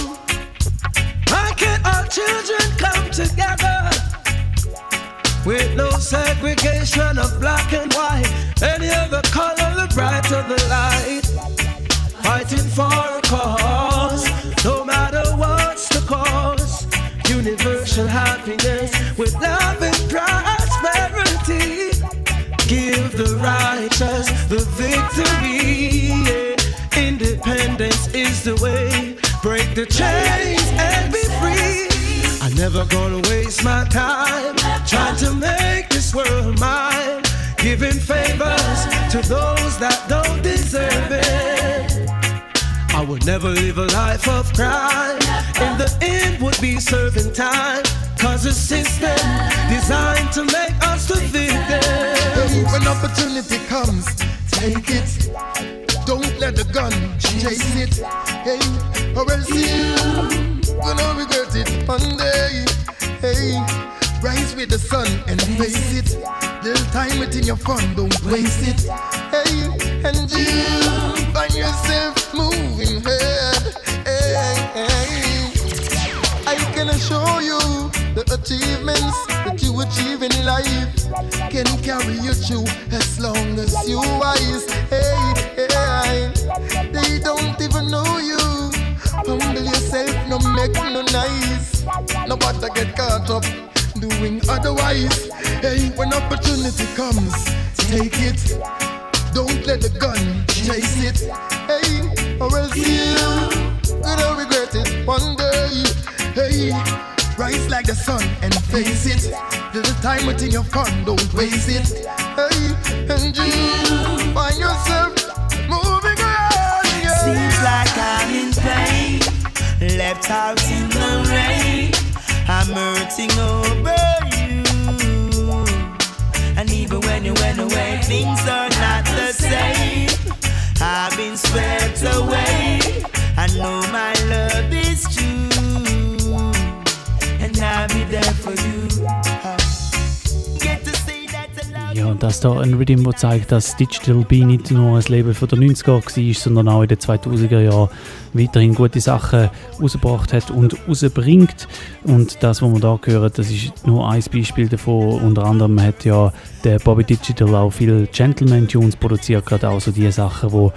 Why can't our children come together? With no segregation of black and white, any other color, the brighter the light. Fighting for a cause, no matter what's the cause. Universal happiness with love and prosperity. Give the righteous the victory. Independence is the way. Break the chains and be free. I'm never gonna waste my time trying to make favors to those that don't deserve it. I would never live a life of crime. In the end, would be serving time. Cause a system designed to make us the victims. When opportunity comes, take it. Don't let the gun chase it. Hey, or else you gonna regret it one day. Hey, rise with the sun and face it. Little time it in your fun, don't waste it. Hey, and you find yourself moving ahead. Hey, hey. I can assure you the achievements that you achieve in life can carry you through as long as you wise. Hey, hey, they don't even know you. Humble yourself, no make no nice. Nobody get caught up doing otherwise. Hey, when opportunity comes, take it. Don't let the gun chase it. Hey, or else you gonna regret it one day. Hey, Rise like the sun and face it. There's a time within your fun, don't waste it. Hey, and you find yourself moving on. Yeah. Seems like I'm in pain, left out in the rain. I'm hurting over you. And even when you went away, things are not the same. I've been swept away. I know my love is true. And I'll be there for you. Ja, und das da ein Rhythm, der zeigt, dass Digital B nicht nur ein Label von der 90er war, sondern auch in den 2000er Jahren weiterhin gute Sachen rausgebracht hat und rausbringt. Und das, was wir da hören, das ist nur ein Beispiel davon. Unter anderem hat ja der Bobby Digital auch viele Gentleman-Tunes produziert, gerade auch so die Sachen, wo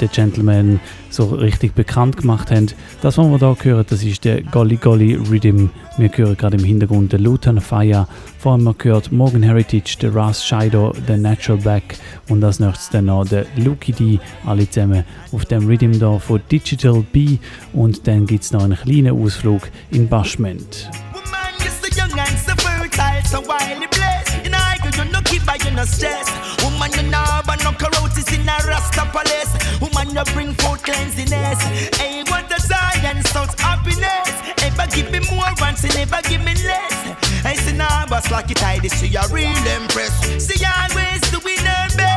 der Gentleman so richtig bekannt gemacht haben. Das, was wir da hören, das ist der Golly Golly Rhythm. Wir hören gerade im Hintergrund den Luton Fire. Vor allem gehört Morgan Heritage, der Ras Shido, der Natural Back und als nächstes dann noch der Lucky D. Alle zusammen auf dem Rhythm da von Digital B. Und dann gibt es noch einen kleinen Ausflug in Bashment. Woman, you're so young and so fertile, so wildly blessed. You know, I could you no keep by you no stress. Woman, you know, but no corrosis in a rasta palace. Woman, you bring forth cleanliness. Hey, what a science, such happiness. Ever give me more once, and never give me less. I say, nah, boss, like it, I see you real impressed. See, always doing her best.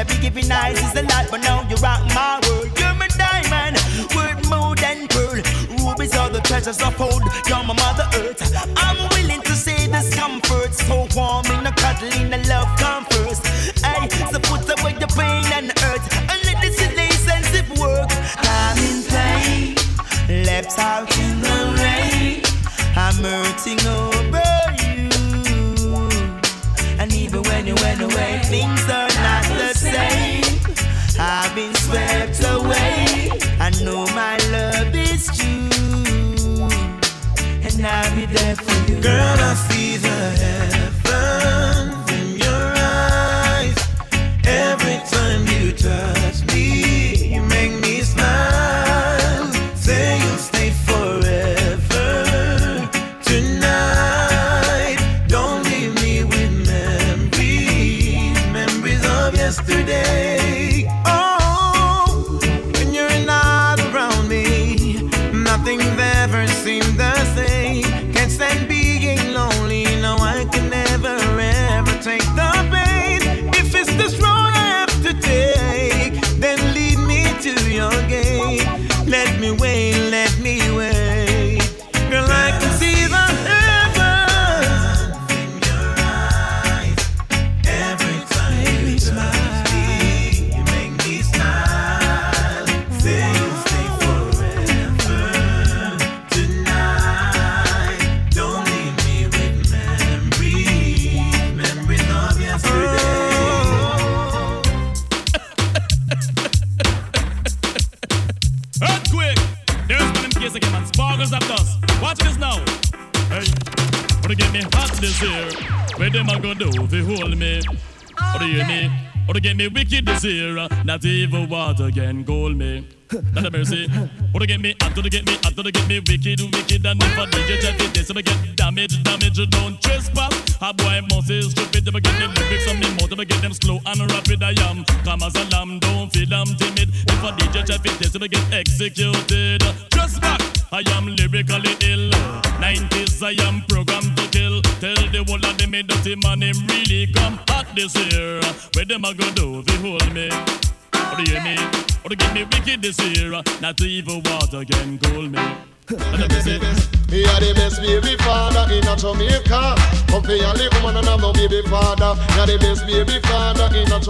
You, be giving eyes is a lot, but now you rock my world. You're my diamond, worth more than pearl. Rubies are the treasures of old. You're my mother earth. I'm willing to say this comfort, so warm in the cuddle the I'll be there for you. Girl, I see the heavens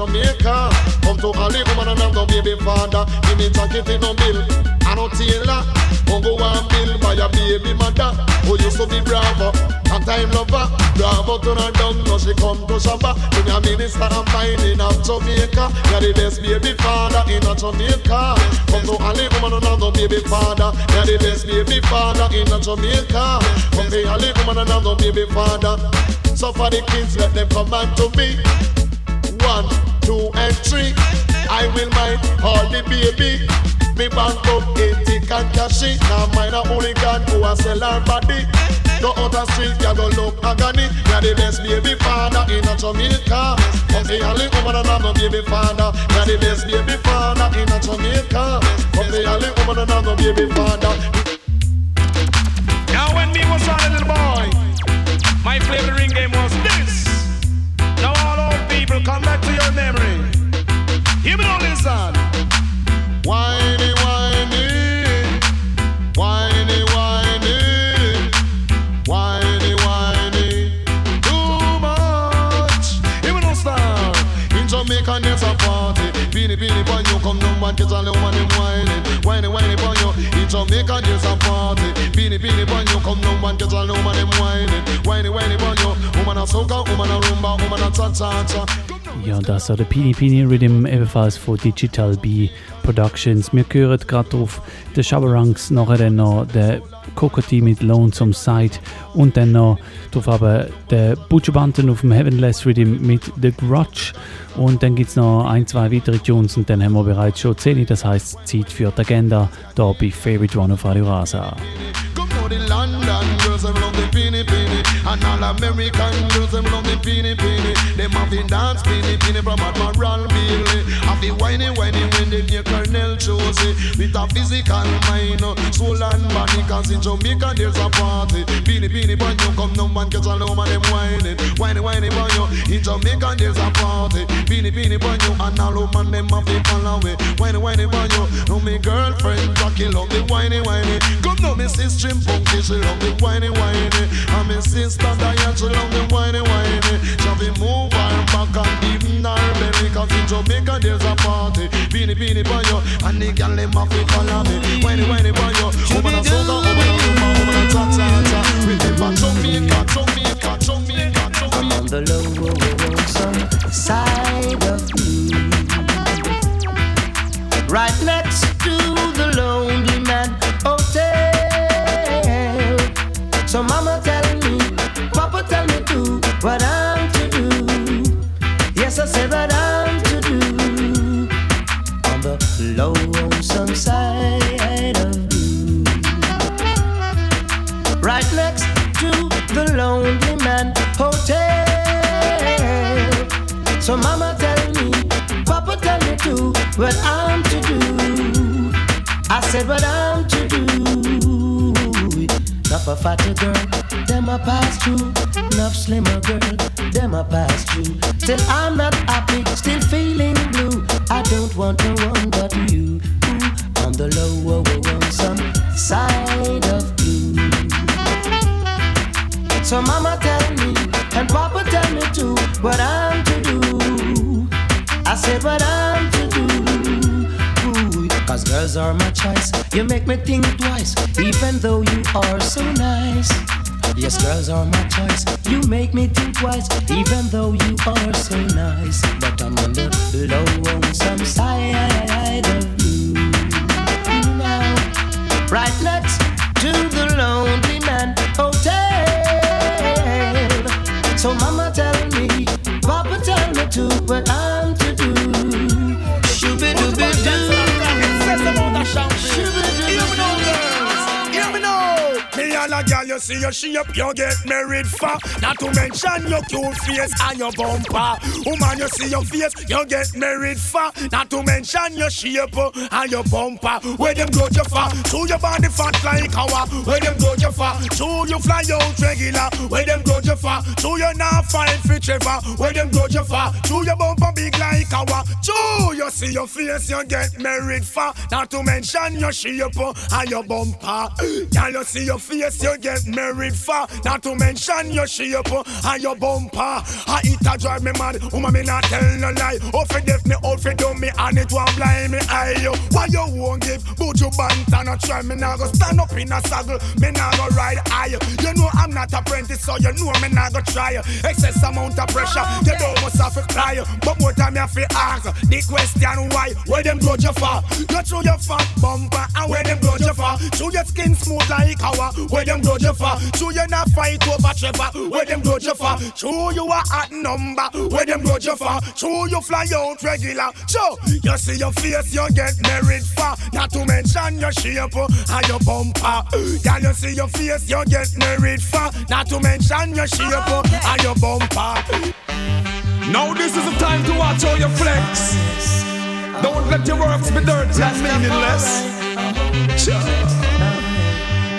Jamaica. Come to a little woman and have no baby father. Give me jacket in no bill. I no tailor. Come go and bill by your baby mother. Who used to be bravo. And time lover. Bravo to her down. Now she come to Shabba. To me a minister and mine in Jamaica. Are the best baby father in a Jamaica. Come to a little woman and have no baby father. Are the best baby father in a Jamaica. Come to a little woman and have no baby father. So for the kids, let them come back to me. One, two, and three. I will mind all the baby. Me bank up 80 can cash it. Now mind a hooligan who a sell her body. Go out the street, you go look agony. You're the best baby father in a Jamaica. Come the only woman and I'm a baby father. You're the best baby father in a Jamaica. Come the only woman and I'm a baby father. All one them whining. Whiny, whiny, boy, you. Woman a soca, woman a rumba, woman a cha-cha-cha. Ja, das war der Pini Pini Rhythm, ebenfalls von Digital B Productions. Wir hören gerade auf den Shabarangs, nachher dann noch der Kokoti mit Lonesome Side und dann noch drauf aber der Butcherbanten auf dem Heavenless Rhythm mit The Grudge. Und dann gibt es noch ein, zwei weitere Tunes und dann haben wir bereits schon 10, das heißt Zeit für die Agenda, da bei Favorite One auf Radio Rasa. For the London them love the peeny. And all American girls, them love the peeny peeny. Them have the dance peeny peeny from Admiral Bailey. Have the whiny whiny when they hear Colonel Josie. With a physical mind, uh, soul and body. Cause in Jamaica there's a party. Peeny peeny boy, you come no man catch all over them whining. Whiny whiny boy, you. In Jamaica there's a party. Peeny peeny boy, you. And all over them have the follow away. Whiny whiny boy, you. No me girlfriend Jackie love the whiny whiny. Come no me sister Punky, she love the whiny whiny. And me sister Diane, she love the whiny whiny. Be move her back and even her belly. Cause in Jamaica there's a party. Beanie beanie boy yo, and the girl them have to follow me. Whiny whiny boy yo, woman a soca, woman a rumba, woman a cha cha cha. Remember Jamaica, Jamaica, Jamaica, Jamaica. I'm on the low, lonesome side of you. Right next to the Lonely what I'm to do. Yes, I said what I'm to do. On the lonesome side of you. Right next to the Lonely Man Hotel. So mama tell me, papa tell me too, what I'm to do. I said what I'm a fatter girl, them a pass through. Enough slimmer girl, them a pass through. Still I'm not happy, still feeling blue. I don't want no one but you. Ooh, on the lower, some side of you. So mama tell me, and papa tell me too, what I'm to do. I said what I'm to Cause girls are my choice. You make me think twice, even though you are so nice. Yes, girls are my choice. You make me think twice, even though you are so nice. But I'm on the low on some side of you now. Right next to the Lonely Man Hotel. So mama tell me, papa tell me too, what I'm you see your shape, you get married for. Not to mention your cute face and your bumper. Woman, you see your face, you get married for. Not to mention your shape and your bumper. Where them go you for? To your body fat like our. Where them go you for? To you fly out regular. Where them go you for? To you not fine for Trevor. Where them go you for? To your bumper big like our. To you see your face, you get married for. Not to mention your shape and your bumper. Girl, you see your face, you get married for. Not to mention your shape and your bumper. I eat a drive me mad. Woman, me not tell no lie. Oh, for deaf me, oh, for dumb me, and it won't blind me eye. yo. Why you won't give? But you bant and a try me now go stand up in a saddle. Me now go ride high. You know I'm not apprentice, so you know me now go try. Excess amount of pressure, oh, you don't must have to cry. But more time you have to ask the question why. Where them go you for? You through your fat bumper and where them go you for? Chew your skin smooth like our. Where them grudge you for? Chew you not fight over Trevor. Where them grudge you for? Chew you a hot number. Where them grudge you for? Chew you fly out regular. Chew you see your face you get married for. Not to mention your shape and your bumper. Can you see your face you get married for? Not to mention your shape and your bumper. Now this is the time to watch all your flex. Don't let your works be dirty and meaningless.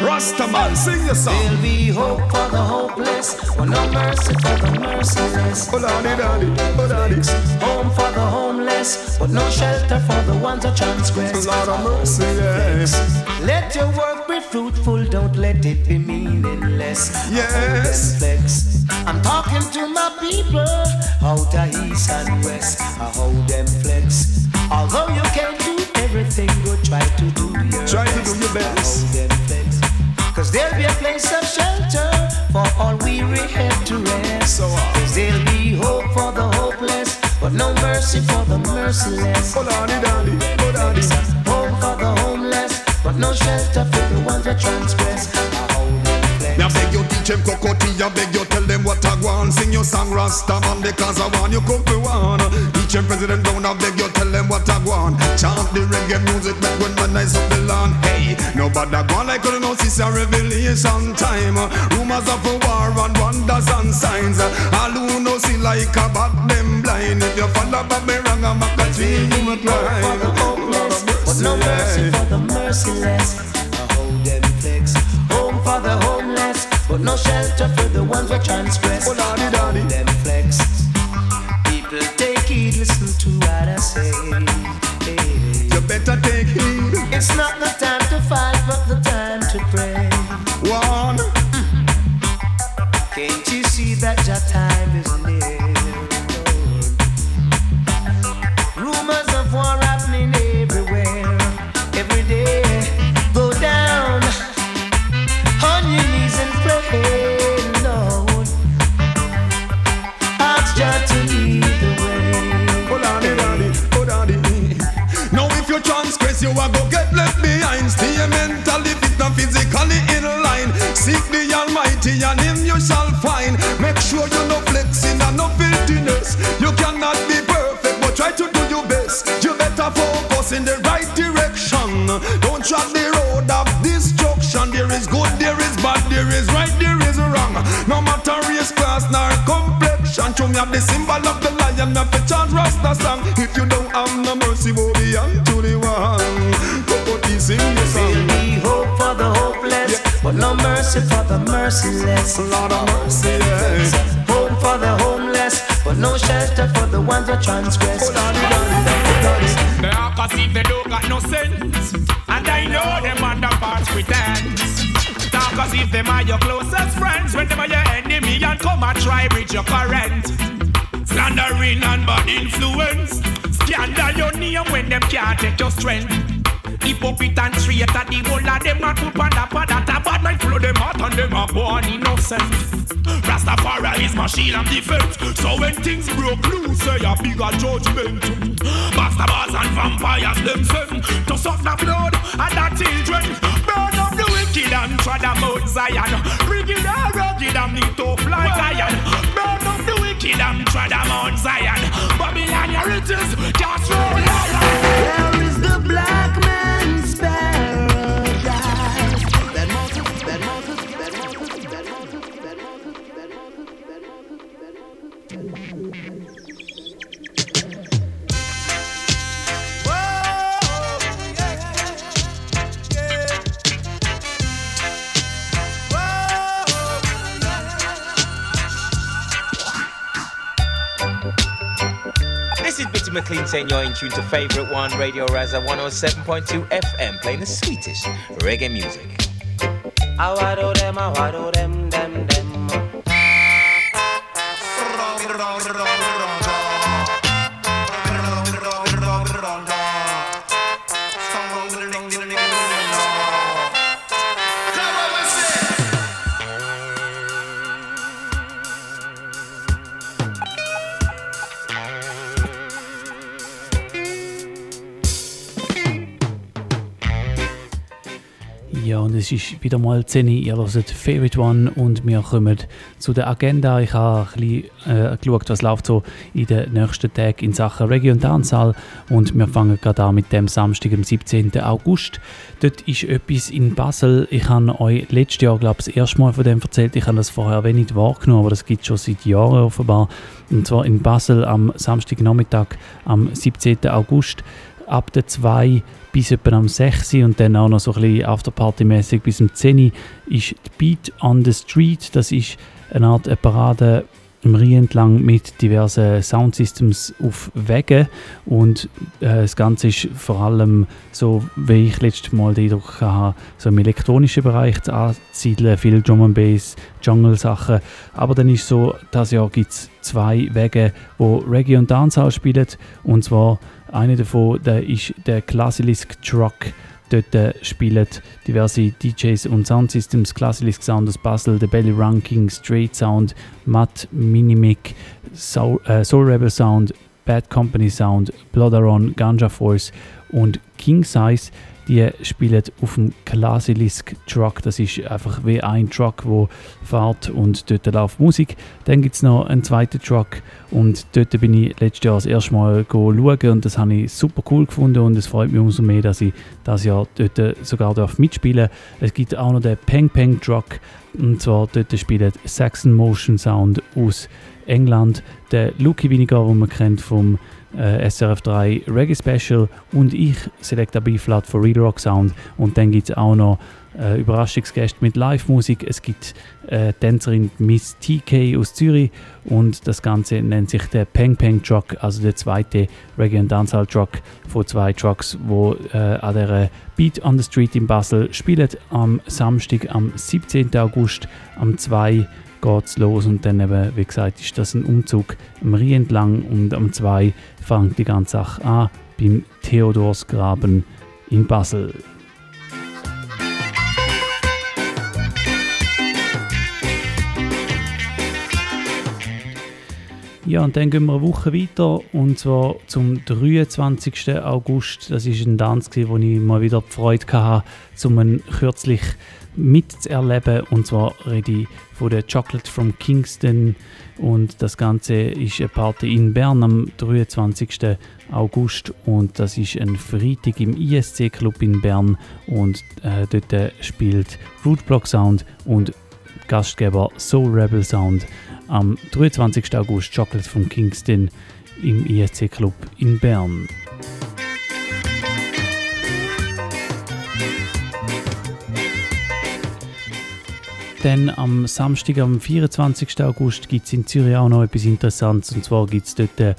Rastaman, sing your song. There'll be hope for the hopeless, but no mercy for the merciless. Oh, daddy, daddy, oh, daddy. Home for the homeless, but no shelter for the ones that transgress. Lord of mercy, yes. Let your work be fruitful, don't let it be meaningless. Yes. Flex. I'm talking to my people, out of east and west. I hold them flex. Although you can't do everything, go try to do your Try best. to do your best. Cause there'll be a place of shelter for all weary head to rest. So, uh, Cause there'll be hope for the hopeless, but no mercy for the merciless. Oh, daddy, daddy, oh, daddy. Home for the homeless, but no shelter for the ones that transgress. Me I beg you teach them I beg you tell them what I want. Sing your song Rasta man because I want you come for one. Teach them president down, I beg you tell them what I want. Chant the reggae music back when man nice up the land. Hey, nobody go on like you know this a revelation time. Rumors of a war and wonders and signs. All who know see like a bat them blind. If you follow Bobby wrong, I'm a cut you the hopeless, but no mercy for the merciless. I hold them flex. Home for the no shelter for the ones that transgress. Oh, daddy. hold them flex. People take heed, listen to what I say. Hey. You better take heed. It's not the time to fight, but the time to pray. One. Can't you see that your time is near? Rumors of war Seek the Almighty and Him you shall find. Make sure you're no flexing and no filthiness. You cannot be perfect, but try to do your best. You better focus in the right direction. Don't tread the road of destruction. There is good, there is bad, there is right, there is wrong. No matter race, class, nor complexion. Show me the symbol of the lion, me to chant Rasta song. If mercy for the merciless. Lord of mercy, yeah. Home for the homeless, but no shelter for the ones that transgress. Oh, daddy, daddy, daddy. They are cause if they don't got no sense And I know them underparts pretense Talk as if them are your closest friends When them are your enemy and come and try bridge your current Slandering and bad influence Scandal your name when them can't take your strength Hypocrite and traitor, the whole of them a put on the that a bad mind flow them out and them a born innocent. Rastafari is my shield and defense. So when things broke loose, say a bigger judgment. Bastards and vampires them send to suck the blood of the children. Burn up the wicked and trod them out Zion. Rigid and rugged and neat up like iron. Burn up the wicked and trod them out Zion. Babylon riches, just roll lion black man. This is Bitty McLean saying you're in tune to favorite one, Radio Rasa 107.2 FM, playing the sweetest reggae music. I wado them, I wado them, them, them. Es ist wieder mal 10 Uhr, ihr hört Favorite One und wir kommen zu der Agenda. Ich habe ein bisschen äh, geschaut, was läuft so in den nächsten Tagen in Sachen Reggae und Dancehall und wir fangen gerade an mit dem Samstag, am 17. August. Dort ist etwas in Basel. Ich habe euch letztes Jahr, glaube ich, das erste Mal von dem erzählt. Ich habe das vorher wenig wahrgenommen, aber das gibt es schon seit Jahren offenbar. Und zwar in Basel am Samstagnachmittag, am 17. August ab der 2 bis etwa am 6 und dann auch noch so ein bisschen Afterparty-mäßig bis um 10 ist die Beat on the Street. Das ist eine Art eine Parade im Rhein entlang mit diversen Soundsystems auf Wegen und äh, das Ganze ist vor allem so, wie ich letztes Mal den Eindruck hatte, so im elektronischen Bereich zu ansiedeln, viel Drum and Bass, Jungle-Sachen, aber dann ist so, das Jahr gibt es zwei Wege, wo Reggae und Dancehall spielen. Und zwar einer davon der ist der Classilisk Truck. Dort äh, spielen diverse DJs und Soundsystems, Classilisk Sound aus Basel, The Belly Ranking, Straight Sound, Matt Minimic, Soul, äh, Soul Rebel Sound, Bad Company Sound, Bloodaron, Ganja Force und King Size die spielen auf dem Klasilisk Truck. Das ist einfach wie ein Truck, wo fährt und dort läuft Musik. Dann gibt es noch einen zweiten Truck und dort bin ich letztes Jahr das erste Mal schauen und das habe ich super cool gefunden und es freut mich umso mehr, dass ich das Jahr dort sogar darf mitspielen darf. Es gibt auch noch den Peng Peng Truck und zwar dort spielt Saxon Motion Sound aus England. Der Lucky Winiger, den man kennt vom äh, SRF 3 Reggae Special und ich selekte B-Flat für Real Rock Sound und dann gibt es auch noch äh, Überraschungsgäste mit Live-Musik. Es gibt äh, Tänzerin Miss TK aus Zürich und das Ganze nennt sich der Peng Peng Truck, also der zweite Reggae und Dancehall Truck von zwei Trucks, wo äh, an der Beat on the Street in Basel spielen am Samstag, am 17. August, am 2 geht's los und dann eben, wie gesagt, ist das ein Umzug am Rhein entlang und am 2 fängt die ganze Sache an beim Theodorsgraben in Basel. Ja, und dann gehen wir eine Woche weiter und zwar zum 23. August. Das ist ein Tanz, wo ich mal wieder die Freude hatte, um einen kürzlich mitzuerleben. Und zwar rede ich von der Chocolate from Kingston. Und das Ganze ist eine Party in Bern am 23. August. Und das ist ein Freitag im ISC-Club in Bern. Und äh, dort spielt Rootblock Sound und Gastgeber Soul Rebel Sound am 23. August Chocolate from Kingston im ISC-Club in Bern. Dann am Samstag, am 24. August, gibt es in Zürich auch noch etwas Interessantes. Und zwar gibt es dort äh,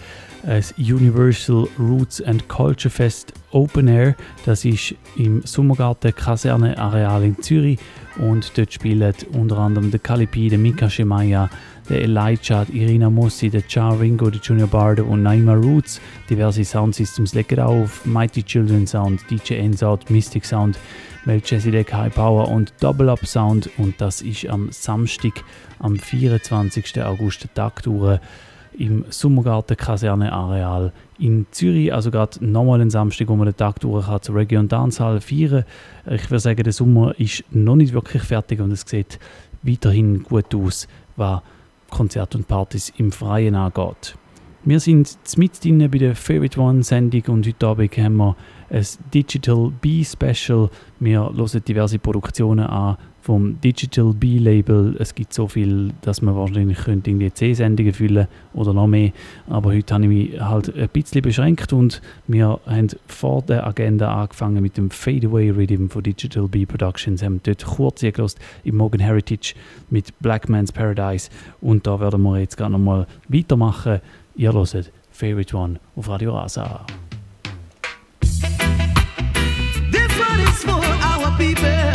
das Universal Roots and Culture Fest Open Air. Das ist im Sommergarten Kaserne Areal in Zürich. Und dort spielen unter anderem der Kalipi, der Mika Shemaya, der Elijah, Irina Mossi, der Char Ringo, der Junior Bardo und Naima Roots. Diverse Soundsystems legen auf. Mighty Children Sound, DJ N-Sound, Mystic Sound. Melchizedek High Power und Double Up Sound und das ist am Samstag, am 24. August, Tag im Sommergarten Kaserne Areal in Zürich. Also gerade nochmal ein Samstag, wo man den Tag durch kann, zur Region Dancehall feiern. Ich würde sagen, der Sommer ist noch nicht wirklich fertig und es sieht weiterhin gut aus, was Konzerte und Partys im Freien angeht. Wir sind mit bei der Favorite One Sendung und heute Abend haben wir ein Digital B Special. Wir hören diverse Produktionen an vom Digital B Label. Es gibt so viel, dass man wahrscheinlich könnte irgendwie 10 Sendungen füllen oder noch mehr. Aber heute habe ich mich halt ein bisschen beschränkt und wir haben vor der Agenda angefangen mit dem Fadeaway Rhythm von Digital B Productions. Wir haben dort kurz gelost im Morgan Heritage mit Black Man's Paradise und da werden wir jetzt gerade nochmal weitermachen. Ihr hört Favorite One auf Radio Rasa. People,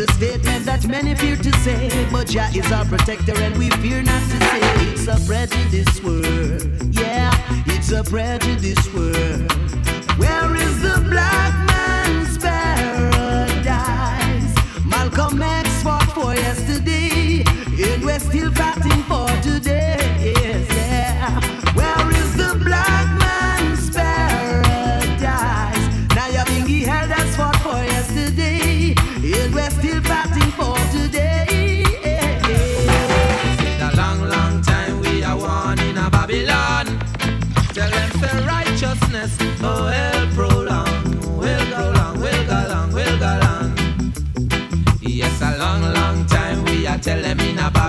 It's a statement that many fear to say, but Jah is our protector and we fear not to say. It's a prejudice world, yeah, it's a prejudice world. Where is the black man's paradise? Malcolm X fought for yesterday, and we're still fighting for today.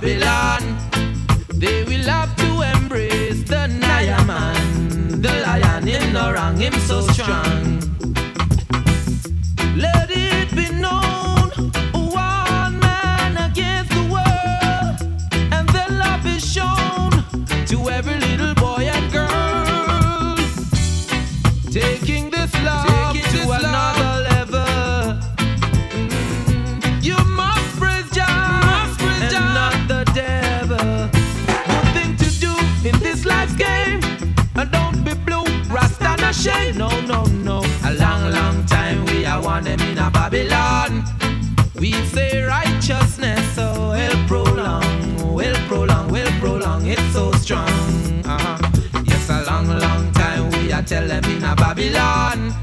Babylon. They will have to embrace the Naya man, the lion in the wrong, him so strong. Babylon. We say righteousness, so will prolong, will prolong, will prolong. It's so strong. Uh-huh. Yes, a long, long time we are tell them in a Babylon.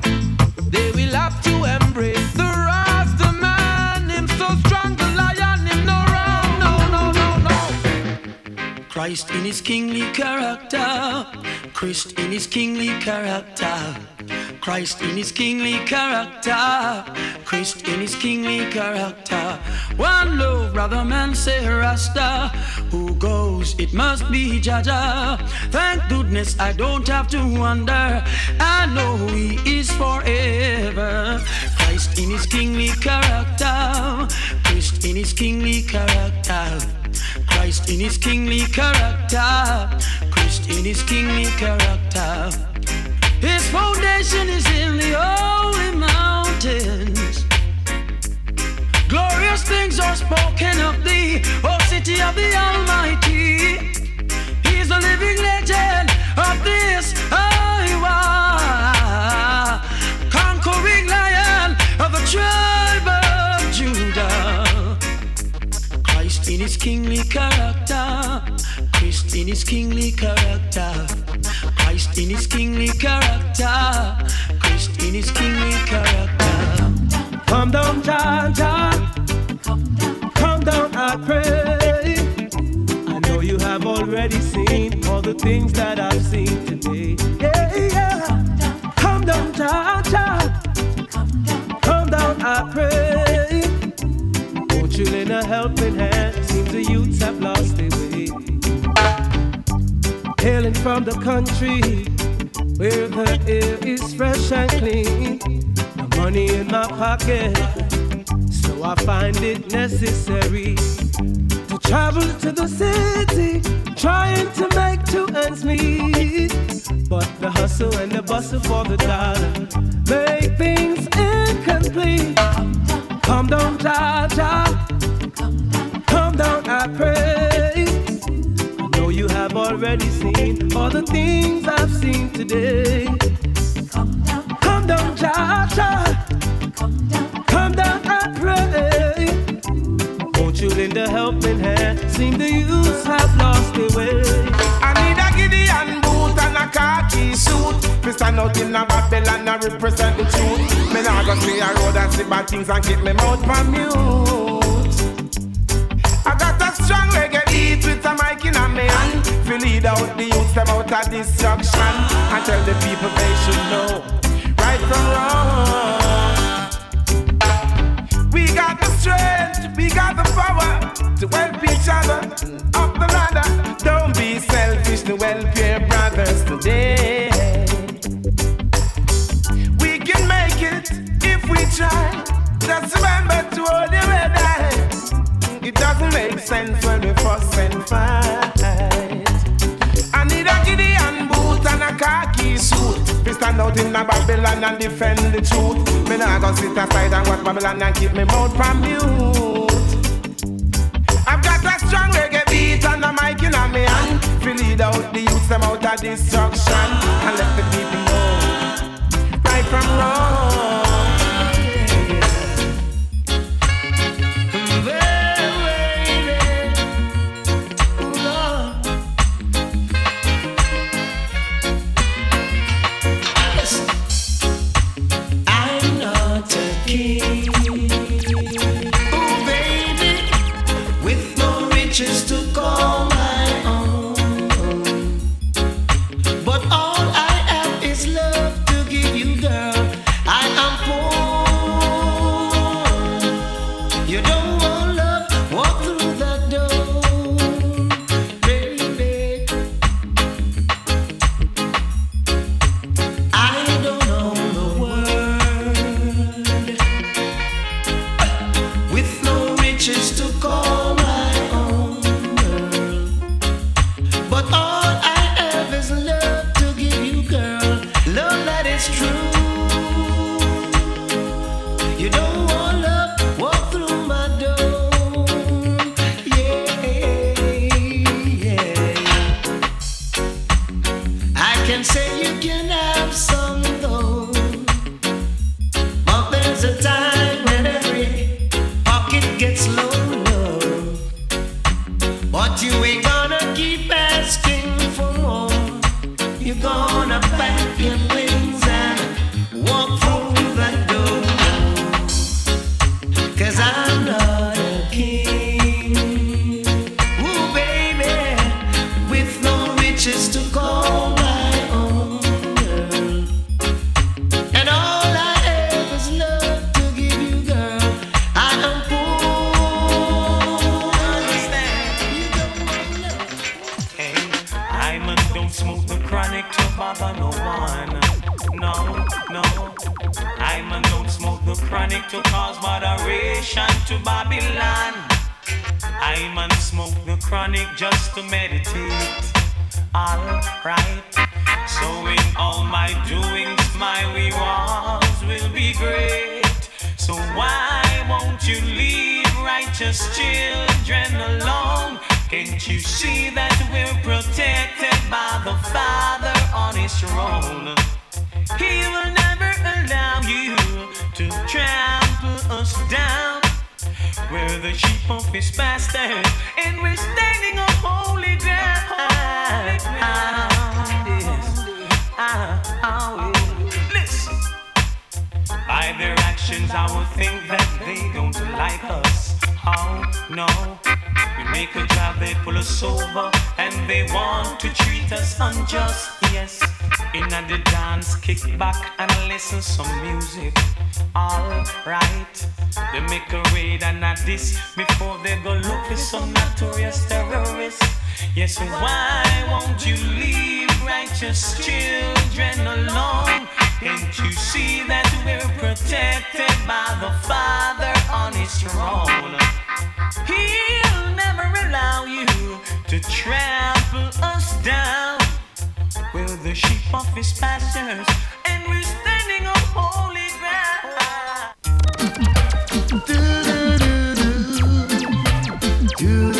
They will have to embrace the Rasta man. Him so strong, the lion, him no wrong. No, no, no, no. Christ in his kingly character. Christ in his kingly character. Christ in his kingly character. Christ in his kingly character. One love, brother man, say Rasta. Who goes, it must be Jaja. Thank goodness I don't have to wonder. I know he is forever. Christ in his kingly character. Christ in his kingly character. Christ in his kingly character. Christ in his kingly character. His foundation is in the holy mountains. Glorious things are spoken of thee, O city of the Almighty. He's the living legend of this Iowa, conquering lion of the tribe of Judah. Christ in his kingly character. Christ in his kingly character. Christ in his kingly character. Christ in his kingly character. Come down, Jah, Jah. Come down, I pray. I know you have already seen all the things that I've seen today. Yeah, yeah. Come down, Jah, Jah. Come down, I pray. Won't you lend a helping hand? Seems the youths have lost way. Hailing from the country where the air is fresh and clean. No money in my pocket, so I find it necessary to travel to the city, trying to make two ends meet. But the hustle and the bustle for the dollar make things incomplete. Come down, Jah. Come down, I pray. I know you have already seen all the things I've seen today. Come down, come down, Jah, Jah. Come down, come down, I pray. Won't you lend a helping hand? Seem the youths have lost their way. I need a Gideon boot and a khaki suit. Me stand out in a Babylon and represent the truth. Me nah go see a road and see bad things and keep me mouth from mute. I got a strong reggae beat with a mic in a me hand. To lead out the youths them out of destruction and tell the people they should know right from wrong. We got the strength, we got the power to help each other up the ladder. Don't be selfish to help your brothers today. We can make it if we try. Just remember to hold your head high. It doesn't make sense when we fuss and fight. A Gideon boot and a khaki suit We stand out in a Babylon and defend the truth. Me nah gonna sit aside and watch Babylon and keep me mouth from mute. I've got a strong reggae beat and a mic in my hand. To lead out the youth them out of destruction and let the people know right from wrong. We're the sheep of his pasture, and we're standing on holy ground. Listen. By their actions, I would think that they don't like us. Oh no, we make a job, they pull us over, and they want to treat us unjust. Yes, in the dance, kick back and listen some music. Alright, they make a raid and a this before they go look for some notorious terrorists. Yes, why won't you leave righteous children alone? Can't you see that we're protected by the Father on his throne? He'll never allow you to trample us down. We're the sheep of his pastures, and we're standing on holy ground. Baby,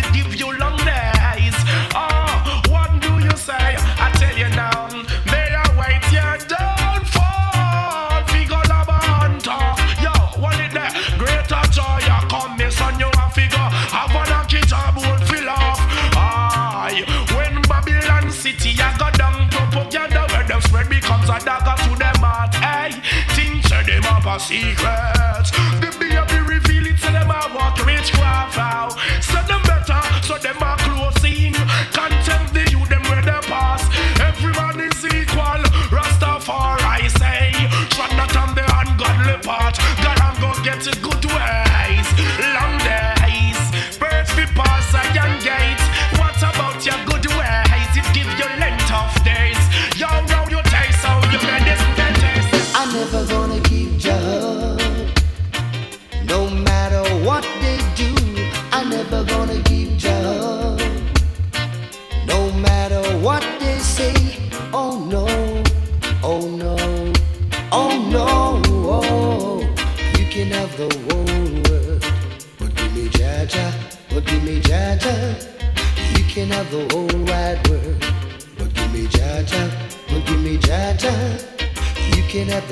ways. It give you long. Oh, what do you say? I tell you now, your downfall. Figure oh, that? Greater joy, come, you a figure. Have a fill. Aye, when Babylon City, I them spread becomes a dagger to them heart. Them a secret. The baby reveal it, so them a walk witchcraft out. So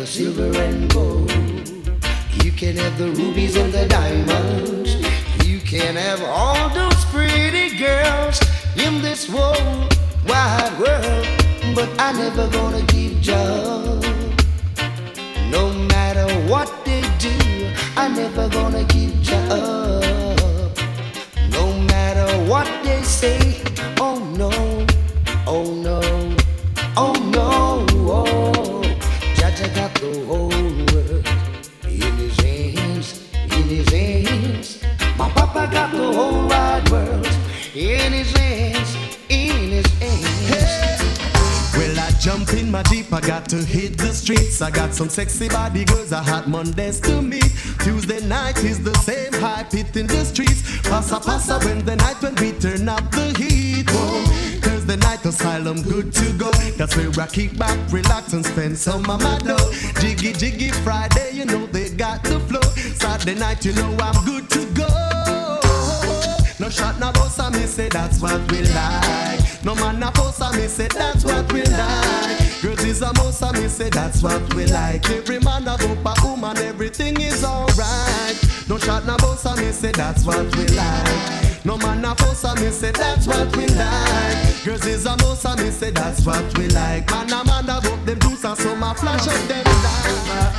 silver and gold. You can have the rubies and the diamonds. Sexy body girls, I had Mondays to me. Tuesday night is the same hype pit in the streets. Passa passa when the night when we turn up the heat. Whoa. Thursday night asylum, good to go. That's where I kick back, relax and spend some of my dough. Jiggy jiggy Friday, you know they got the flow. Saturday night, you know I'm good to go. No shot, no boss, I me say that's what we like. No man, no post, I me say that's what we like. Girls is a mouse, I me say that's what we like. Every man a bump a woman, everything is alright. No shot, no boss, I me say that's what we like. No man, no post, I me say that's what we like. Girls is a mouse, I me say that's what we like. Man a man a bump them juice and some a flash of them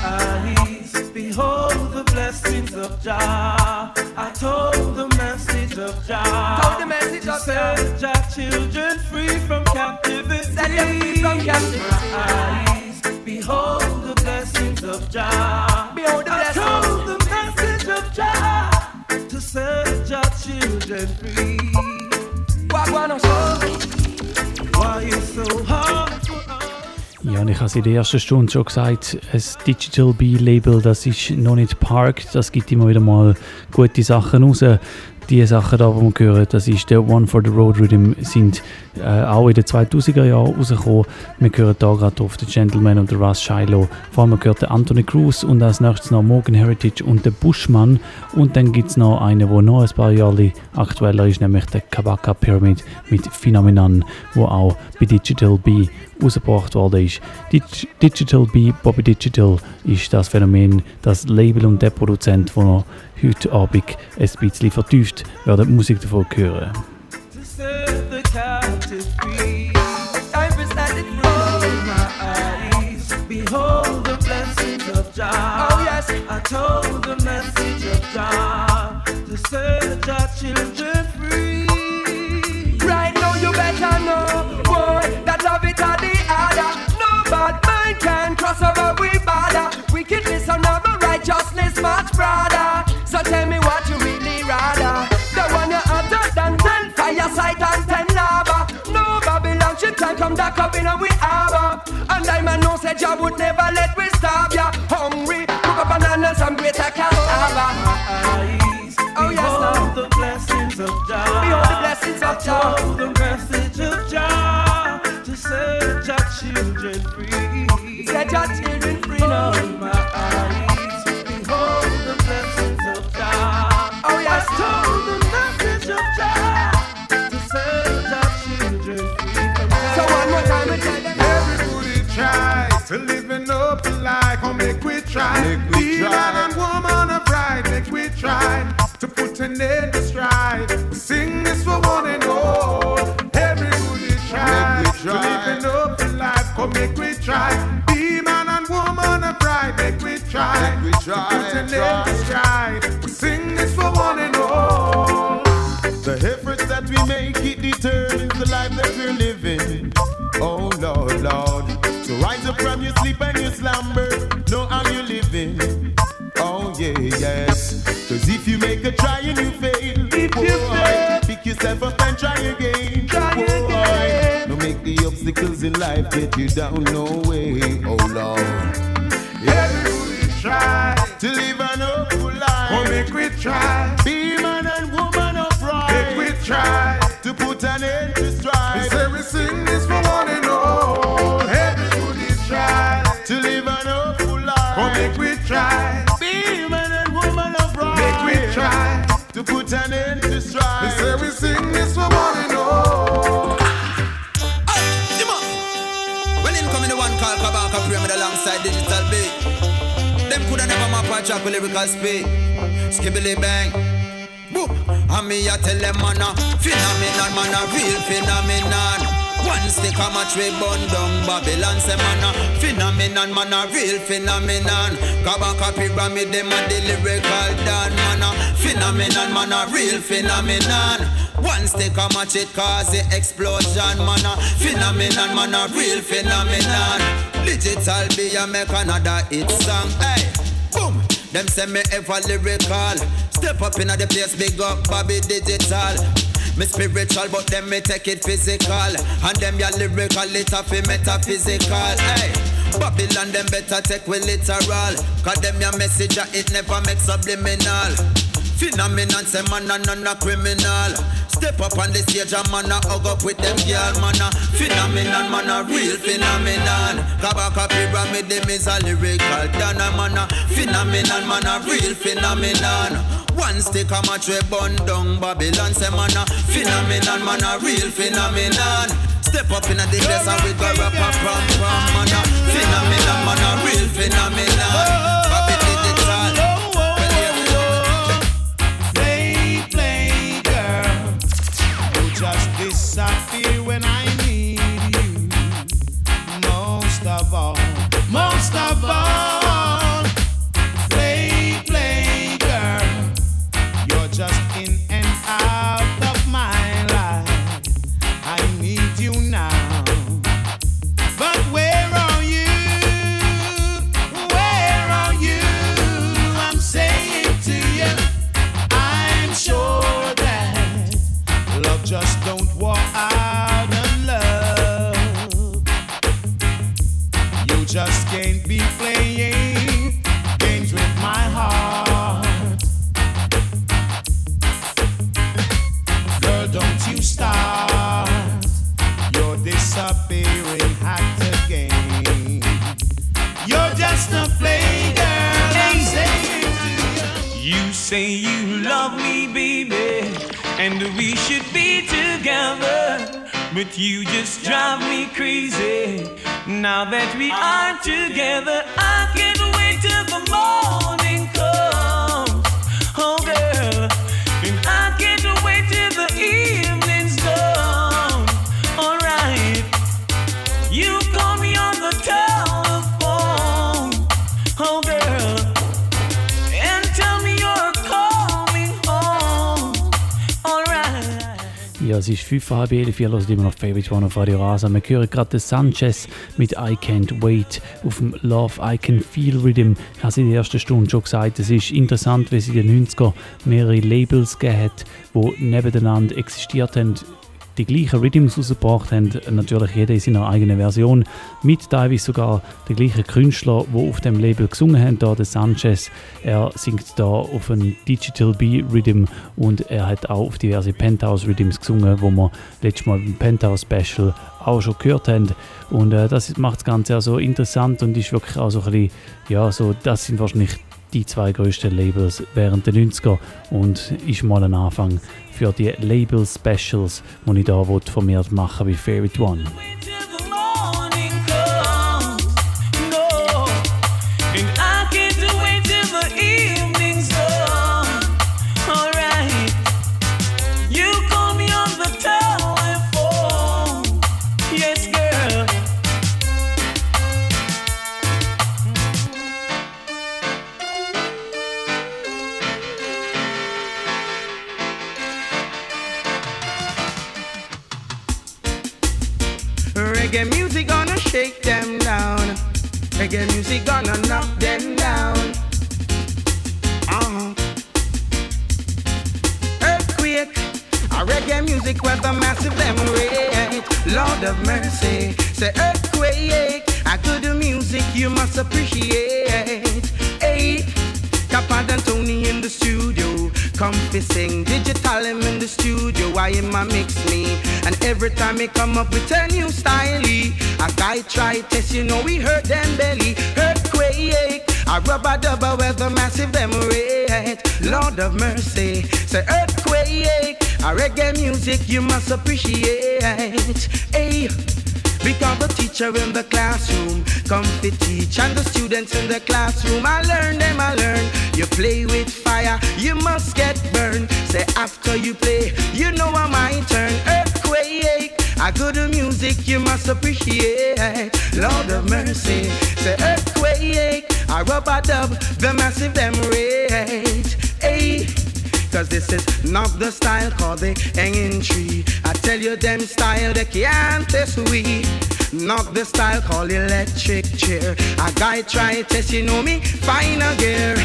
eyes behold the blessings of Jah. I told the message of Jah. Told the message of Jah children Ja, und ich habe es in der ersten Stunde schon gesagt, ein Digital B-Label, das ist noch nicht parked, das gibt immer wieder mal gute Sachen raus. Die Sachen da, die wir hören, das ist der One for the Road Rhythm, sind äh, auch in den 2000er Jahren rausgekommen. Wir hören da gerade drauf den Gentleman und den Russ Shiloh. Vor allem gehört der Anthony Cruz und als nächstes noch Morgan Heritage und der Bushman. Und dann gibt es noch einen, der noch ein paar Jahre aktueller ist, nämlich der Kabaka Pyramid mit Phenomenon, wo auch bei Digital B rausgebracht worden ist. Dig Digital B, Bobby Digital ist das Phänomen, das Label und der Produzent, wo noch heute Abend ein bisschen vertieft werden die Musik davon hören. Oh yes, I told the message of Jah. To set our children Come back up in a we harbor. And I man know said you would never let we starve ya. Hungry, cook up and greater cassava. Oh yes, now the blessings of Jah. Behold the blessings of Jah. The message of Jah to set your children free. Set your children to live an open life. Oh, make we try. Make we Be try. man and woman of right. Make we try to put an end to strife. Sing this for one and all. You try and you fail, If you boy, fail, pick yourself up and try again. Try boy. again. Don't make the obstacles in life get you down, no way. Oh Lord. Everybody try To live an hopeful life. Come make we try. Be man and woman upright. Make we try. To put an end to We strife. say we sing this for one and all. Everybody try. To live an hopeful life. Come make we alongside Digital B. Them coulda never map a track with lyrical speed. Skibbly bang. Boom. And me a tell them man a phenomenon, man a real phenomenon. One stick a match we bun down Babylon say man a phenomenon, man a real phenomenon. Kabaka Pyramid them a the lyrical dan man a phenomenon, man a real phenomenon. One stick a match it cause the explosion, man a phenomenon, man a real phenomenon. Digital B a make another hit song, hey, boom. Them say me ever lyrical. Step up inna the place, big up Bobby Digital. Me spiritual, but them me take it physical. And them ya lyrical, it a fi metaphysical. Hey, Babylon them better take we literal. Cause them ya message it never make subliminal. Phenomenon say man a none a criminal. Step up on the stage and man a hug up with them girl man a phenomenon man a real phenomenon. Kabaka pyramid them is a lyrical dana man a phenomenon man a real phenomenon. One stick a match we bun down Babylon say man a phenomenon man a real phenomenon. Step up in the place and we go rap a pam man a phenomenon man a real phenomenon. But you just drive me crazy. Now that we are together, I can't Ja, es ist 5 halb 11, ihr hört immer noch Favorite One auf Radio Rasa. Wir hören gerade den Sanchez mit I Can't Wait auf dem Love I Can Feel Rhythm. Ich habe es in der ersten Stunde schon gesagt, es ist interessant, wie es in den 90er mehrere Labels gegeben die nebeneinander existiert haben, die gleichen Rhythms rausgebracht haben, natürlich jeder in seiner eigenen Version, mit teilweise sogar den gleichen Künstler, die auf dem Label gesungen haben, da der Sanchez, er singt da auf einen Digital B Rhythm und er hat auch auf diverse Penthouse Rhythms gesungen, wo wir letztes Mal beim Penthouse Special auch schon gehört haben. Und äh, das macht das Ganze auch so interessant und ist wirklich auch so ein bisschen, ja, so, das sind wahrscheinlich die zwei größten Labels während der 90er und ist mal ein Anfang für die Label Specials, die ich da vermehrt machen wie Favorite One. Reggae music gonna shake them down. Reggae music gonna knock them down. Uh-huh. Earthquake, a reggae music with a massive rate. Lord of mercy, say earthquake, a good music you must appreciate. Hey, studio. Comfy sing, digital him in the studio. I am a mix me. And every time he come up with a new style, a guy try test, you know we hurt them belly. Earthquake, a rubber dubber with a massive them rate. Lord of mercy, say earthquake, a reggae music you must appreciate. Hey. Because the teacher in the classroom. Come to teach And the students in the classroom. I learn them, I learn. You play with fire, you must get burned. Say after you play, you know I'm my turn. Earthquake, a good music you must appreciate. Lord of mercy, say earthquake A rubber dub, the massive them rate. Hey Cause this is not the style called the hanging tree. I tell you them style they can't test we. Not the style called electric chair. A guy try test you know me, final gear.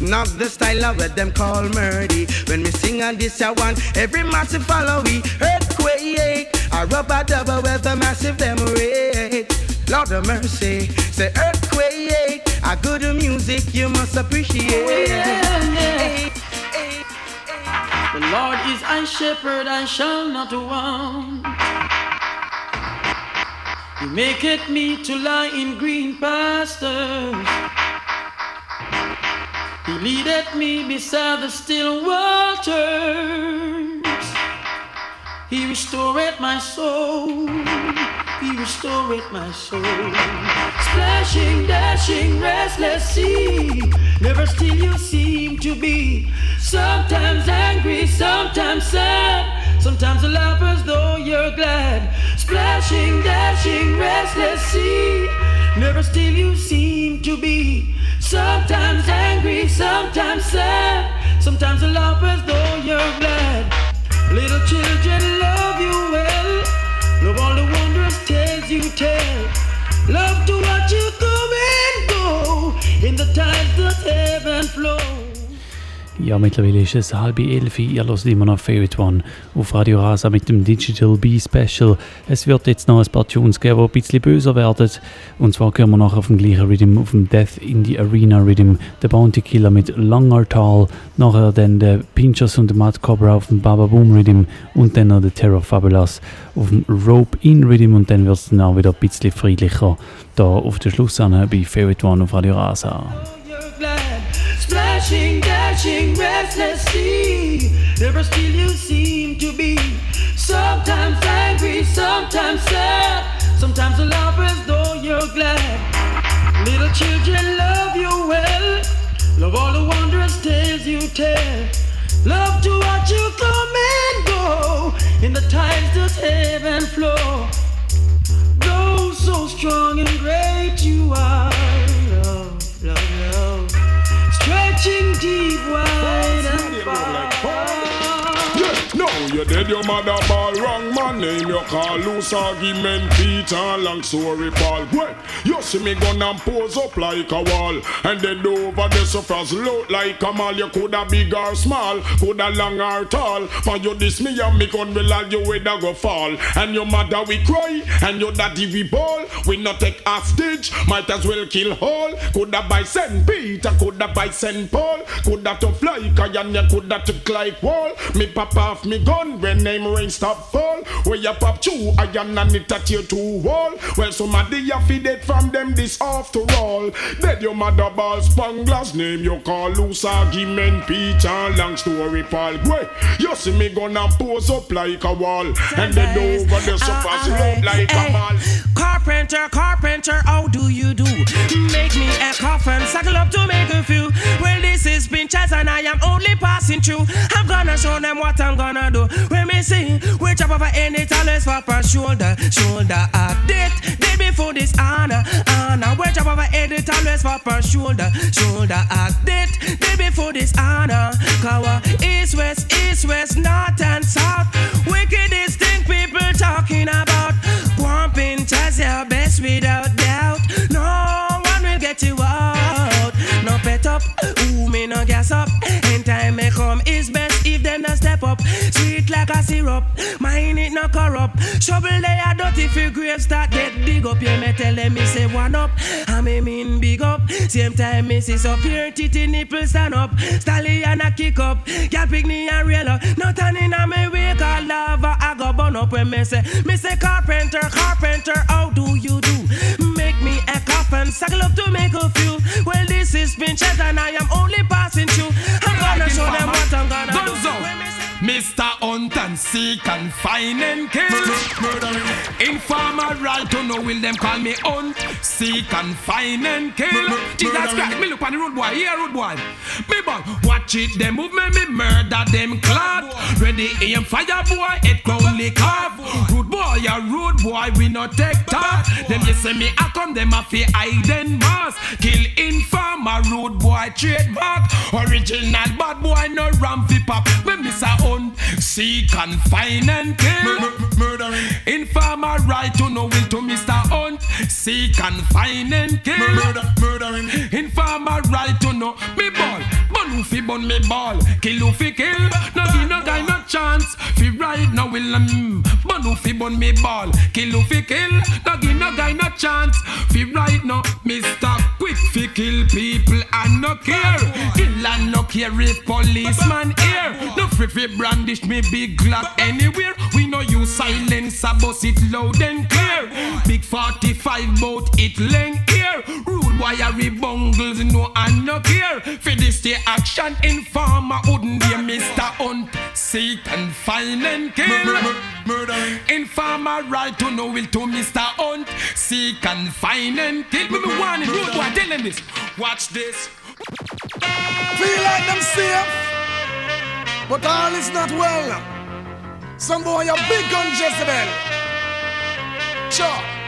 Not the style of what them call murdy. When we sing on this I want every massive follow we. Earthquake, I rub a rubber double with a massive them rate. Lord of mercy, say earthquake, a good music you must appreciate. Oh, The Lord is my shepherd, I shall not want. He maketh me to lie in green pastures. He leadeth me beside the still waters. He restoreth my soul. He restoreth my soul. Splashing, dashing, restless sea. Never still you seem to be. Sometimes angry, sometimes sad. Sometimes a as though you're glad. Splashing, dashing, restless sea. Never still you seem to be. Sometimes angry, sometimes sad. Sometimes a as though you're glad. Little children love you tell. Love to watch you come and go in the times that ebb and flow. Ja, mittlerweile ist es halb elf. Ihr hört immer noch Favorite One auf Radio Rasa mit dem Digital B Special. Es wird jetzt noch ein paar Tunes geben, die ein bisschen böser werden. Und zwar hören wir nachher auf dem gleichen Rhythm, auf dem Death in the Arena Rhythm, der Bounty Killer mit Langertal. Nachher dann der Pinchers und der Mad Cobra auf dem Baba Boom Rhythm und dann noch der Terror Fabulous auf dem Rope In Rhythm. Und dann wird es dann auch wieder ein bisschen friedlicher da auf der Schluss bei Favorite One auf Radio Rasa. Splashing, dashing, restless sea. Never still you seem to be. Sometimes angry, sometimes sad. Sometimes a love as though you're glad. Little children love you well. Love all the wondrous tales you tell. Love to watch you come and go in the tides that ebb flow. Go so strong and great you are. You dead your mother ball wrong man name. You call loose argument Peter long sorry Paul. Well, you see me gun and pose up like a wall. And then over the surface look like a mall. You coulda big or small, coulda long or tall. For you this me and me gun will all you whether go fall. And your mother we cry, and your daddy we ball We not take hostage, might as well kill whole Coulda buy St. Peter, coulda buy St. Paul Coulda to fly, and you coulda to like wall Me pop off me gun when name rain stop fall. Where you pop two, I am not it at your two wall. Well, somebody you feed it from them this after all. Dead your mother ball spanglers name you call loose argument Peter long story Paul. Way you see me gonna pose up like a wall and then over the surface rope like a mall. Carpenter, carpenter, how do you do? Make me a coffin, suckle up to make a few. Well, this is Pinchers and I am only passing through. I'm gonna show them what I'm gonna do. When me see, we chop over any talents for per shoulder, shoulder up date. Day before this honor, honor. We chop over any talents for per shoulder, shoulder up date. Day before this honor. Kawa, east, west, east, west, north and south. Wickedest thing people talking about. Up, ooh, me no gas up. And time may come is best if them not step up. Sweet like a syrup, mine it no corrupt. Shovel they are dirty for grave start get dig up. Yeah, me tell them me say one up, I me mean big up. Same time me see so pure titty nipple stand up. Stallion a kick up, girl pick me and rail up. Not turning on me wake all lava, I go burn up when me say, me say carpenter, carpenter, how do you do? Make me a coffin, suckle up to make a few. Well, this is Pinchers and I am only passing through. I'm gonna show them what I'm gonna do. Mr. Hunt and seek and find and kill. Informer right to know will them call me Hunt, seek and find and kill. Jesus Christ, me look on the road boy, here road boy. Me bang, watch it, them move me, murder them clad. Ready aim fire boy, it only carve. Rude boy, a rude boy, we not take talk. Them you say me I come, them a fi hide and mask. Kill informer, rude boy, trademark. Original bad boy, no ram fi pop. Me say hunt, seek and find and kill. Murdering. Informer right to know will to Mr. Hunt, seek and find and kill. Murder, murdering. Informer right to know me ball. Bun who fi bun me ball, kill who fi kill. No give no guy no chance. Fi right now will um. Bun who fi bun me ball, kill who fi kill. No give no guy no chance. Fi right now, Mr. Quick fi kill people and no care. Kill and no care if policeman here. No free fi brandish me big glock anywhere. We know you silence, bust it loud and clear. Big 45 boat it length here. Rude wiry bungles, no and no care. For this the action informer wouldn't be Mr. Hunt. Seek and find and kill. Murdering. Informer right to know will to Mr. Hunt. Seek and find and kill. Me warning, rude boy, tell them this. Watch this. Feel like them safe, but all is not well. Some boy a big gun Jezebel. Sure.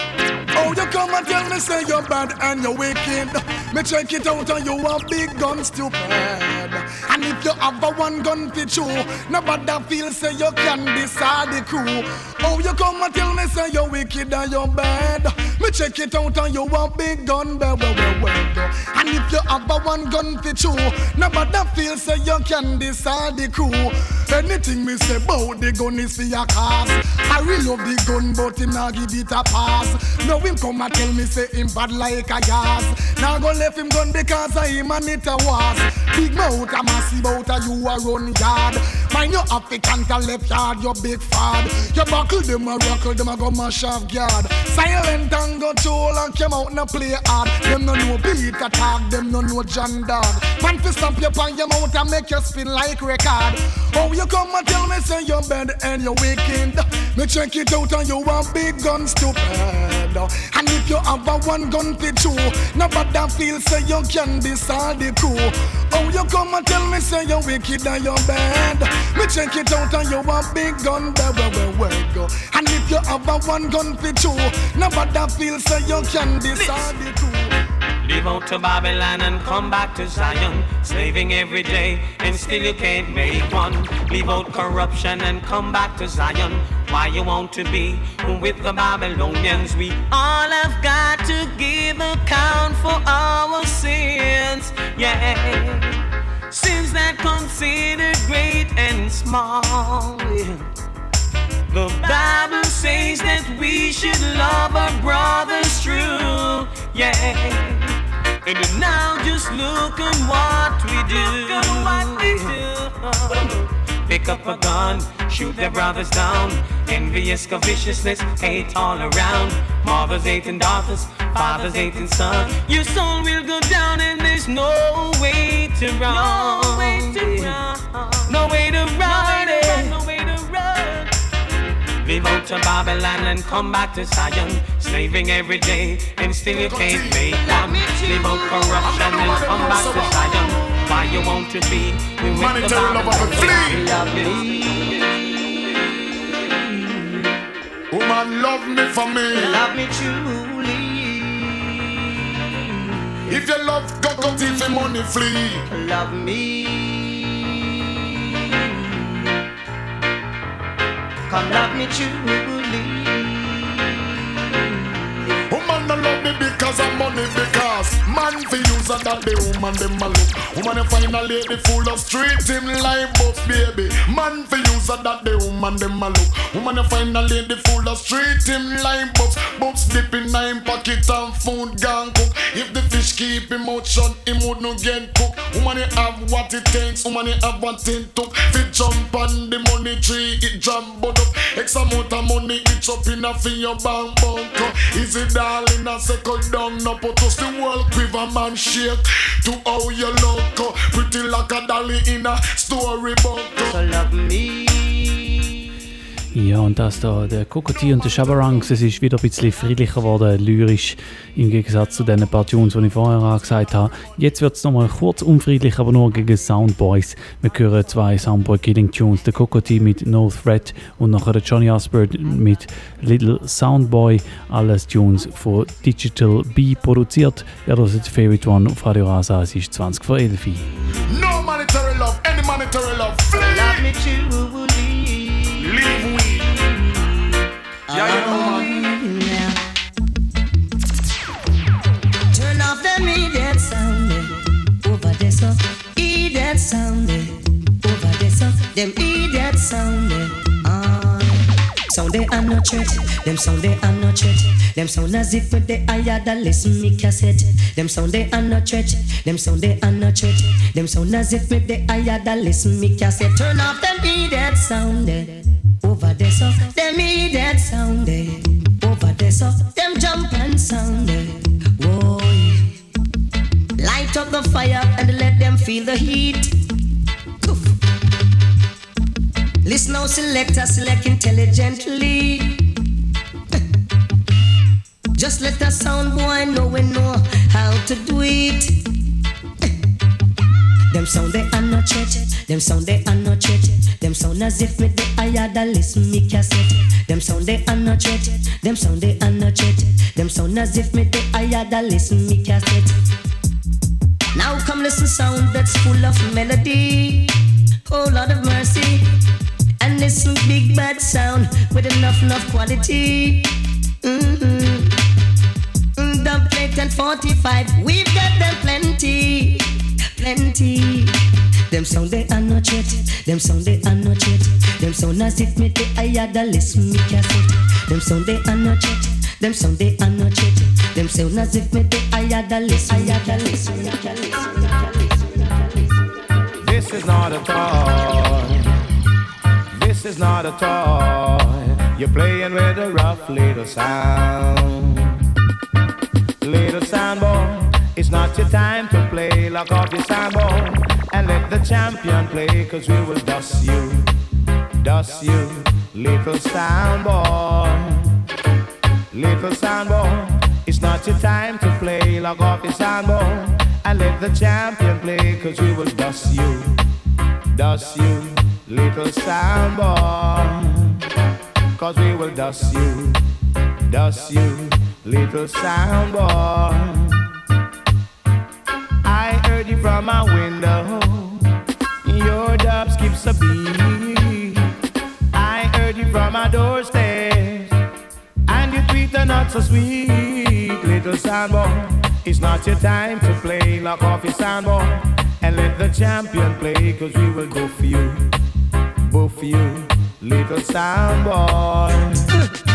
Oh, you come and tell me say you're bad and you're wicked. Me check it out and you a big gun stupid. And if you have a one gun fit you, nobody feel say you can decide the crew. Oh, you come and tell me say you're wicked and you're bad. Me check it out and you want big gun, well. And if you have a one gun for two, nobody feel say you can decide the crew. Anything me say about the gun is for your cause. I really love the gun, but him not give it a pass. No him come and tell me say him bad like a gas. Now go left him gun because I him and it a was. Big mouth a massive out a you a run yard. Mind your African to left yard, your big fad. You buckle them a rockle, them a go mash off guard. Silent and go tool and came out and play hard. Them no know beat attack, them no know John Dog. Man fi stamp you on your mouth and make you spin like record. Oh, you come and tell me say you're bad and you're wicked. Me check it out and you want big guns to bed. And if you have a one gun for two, nobody feel say you can decide the crew. Oh, you come and tell me say you're wicked and you're bad. Me check it out and you want big gun, where, where, where, where go. And if you have a one gun for two, nobody feel say you can decide the crew. Leave out to Babylon and come back to Zion. Slaving every day and still you can't make one. Leave out corruption and come back to Zion. Why you want to be with the Babylonians? We all have got to give account for our sins. Yeah. Sins that considered great and small. The Bible says that we should love our brothers true. Yeah. And now just look at what we do. Pick up a gun, shoot their brothers down. Envious, covetousness, hate all around. Mothers hating daughters, fathers hating sons. Your soul will go down and there's no way to run. No way to run. No way to run. No way to run. Leave out to Babylon and come back to Zion. Slaving every day and still you can't make one. Leave out corruption and come back to Zion. Why you want to be with Monetary love of a flea. Woman, love me for me. Love me truly. If you love, go go till the money flee. Love me. Come love me truly. Because of money because man for use and that the woman them a look. Woman you find a lady full of street him like buff baby. Man for use and that the woman them a look. Woman you find a lady full of street him like buffs. Buffs dip in nine pocket and food gone cook. If the fish keep him out shut, him would not get cooked. Woman you have what it takes. Woman you have what it took. Fi jump on the money tree, it jump but up. X amount of money, it's up in a fi your bank bunker. Is it darling? I second down, no put us the world quiver man shake to how you look. uh, Pretty like a dolly in a storybook. So love me. Ja, und das da, der Kokoti und der Shabarangs, es ist wieder ein bisschen friedlicher geworden, lyrisch, im Gegensatz zu den paar Tunes, die ich vorher auch gesagt habe. Jetzt wird es nochmal kurz unfriedlich, aber nur gegen Soundboys. Wir hören zwei Soundboy-Killing-Tunes, der Kokoti mit No Threat und nachher der Johnny Osborne mit Little Soundboy. Alles Tunes von Digital B produziert. Ja, das ist Favorite One auf Radio Rasa, es ist 20 vor 11 Uhr. No monetary love, any monetary love. Flee. Love me truly. Yeah, you know. Turn off the immediate sound over there, so idiot sound over there, so them idiot sound ah. Sound they are not threat, them sound they are not threat, them sound as if they higher than listen me cassette. Them sound they are not threat, them sound they are not threat, them sound as if they higher than listen me cassette. Turn off them idiot sound over there, so them idiot sound eh, over there, so them jump and sound eh. Whoa. Light up the fire and let them feel the heat. Poof. Listen now, selector, select intelligently. Just let the sound boy know we know how to do it. Them sound they are not threat, them sound they are not threat, them sound as if me they higher than listen me cassette. Them sound they are not threat, them sound they are not threat, them sound as if me they higher than listen me cassette. Now come listen sound that's full of melody. Oh Lord of mercy. And listen big bad sound with enough enough quality. Mhm. and 45. We've got them plenty, plenty. Them sound they are not yet, them sound they are not yet. Them sound as if me the I had a listen me cassette. Them sound they are not yet, them sound they are not yet. Them sound as if me the I had a listen, I listen. This is not a toy. This is not a toy. You're playing with a rough little sound. Little sound boy, it's not your time to play. Lock off your sound and let the champion play, cause we will dust you, dust you, little sound. Little sound it's not your time to play. Lock off your sound and let the champion play, cause we will dust you, dust you, little sound. Cause we will dust you, dust you, little sound You from my window. Your dub skips a beat. I heard you from my doorstep. And your tweet are not so sweet. Little soundboy, it's not your time to play. Lock off your soundboy and let the champion play. Cause we will go for you. Go for you, little soundboy.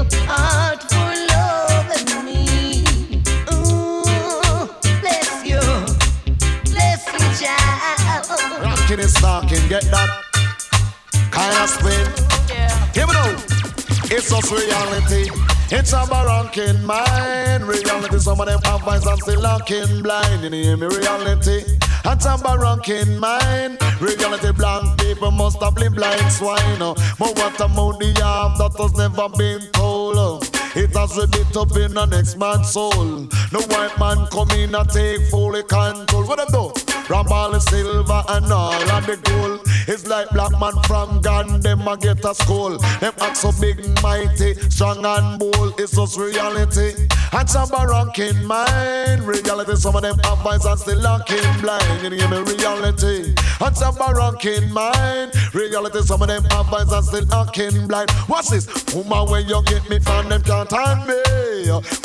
Mind. Reality, It's a baronkin mine. Reality, some of them have eyes and still looking blind. You hear me? Reality. It's a barranking mind. Reality, blank people must have been blind swine. Oh. But what about the arm that has never been told? Oh. It has a bit up in the next man's soul. The white man come in and take fully control. What them do? From all the silver and all of the gold. It's like black man from Ghana, them a get a school. Them act so big mighty, strong and bold. It's just reality. And some barranking mind. Reality, some of them have eyes and still looking blind. You hear me? Reality. And some barranking mind. Reality, some of them have eyes and still looking blind. What's this? Woman, when you get me from them can't hand me.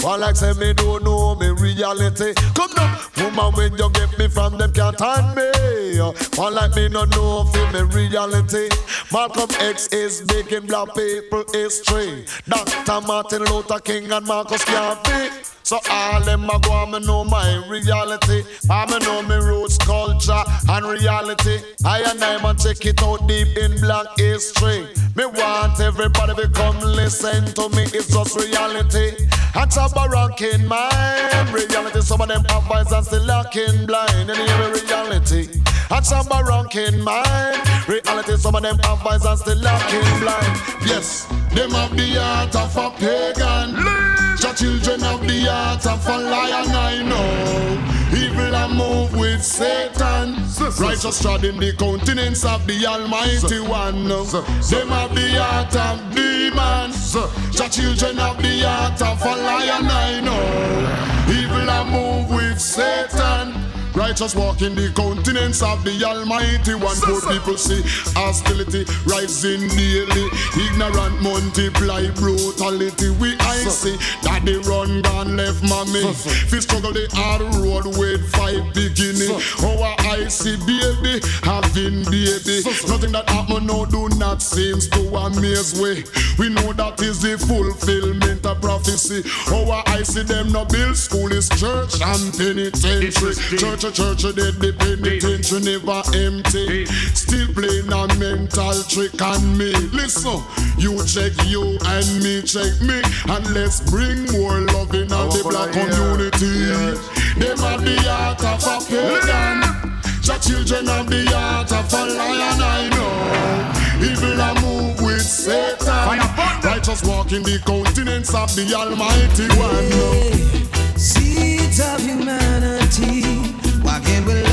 One like say me don't know me reality. Come now, woman, when you get me from them can't hand me. One like me no know for me reality. Malcolm X is making in black people history. Dr. Martin Luther King and Marcus Garvey. So all them a go and me know my reality. I me know me roots, culture and reality. I and I man check it out deep in black history. Me want everybody to come listen to me. It's just reality. It's a barranking mind. Reality. Some of them have eyes and still looking blind. And hear me reality. It's a barranking mind. Reality. Some of them have eyes and still looking blind. Yes, them have the heart of a pagan. The children of the heart of a lion, I know. Evil and move with Satan. Righteous treading the countenance of the Almighty One. Them have the heart of demons. The children of the heart of a lion, I know. Evil and move with Satan. Righteous walk in the countenance of the Almighty One. Poor people see hostility rising daily. Ignorant multiply brutality. We I see that they run gone left mommy. Fi struggle the hard road with five beginning. Our oh, I see baby have living, baby. Nothing that happen now do not seems to amaze we. We know that is the fulfillment of prophecy. Oh, Our I see them no build school is church and penitentiary. Church, a church, a dead the penitentiary never empty. Still playing a mental trick on me. Listen, you check you and me check me, and let's bring more love in the black community. Them are the heart of a pagan. The children of the heart of a lion, I know. Evil a move with Satan. Righteous walk in the countenance of the Almighty One. Seeds of humanity, walking with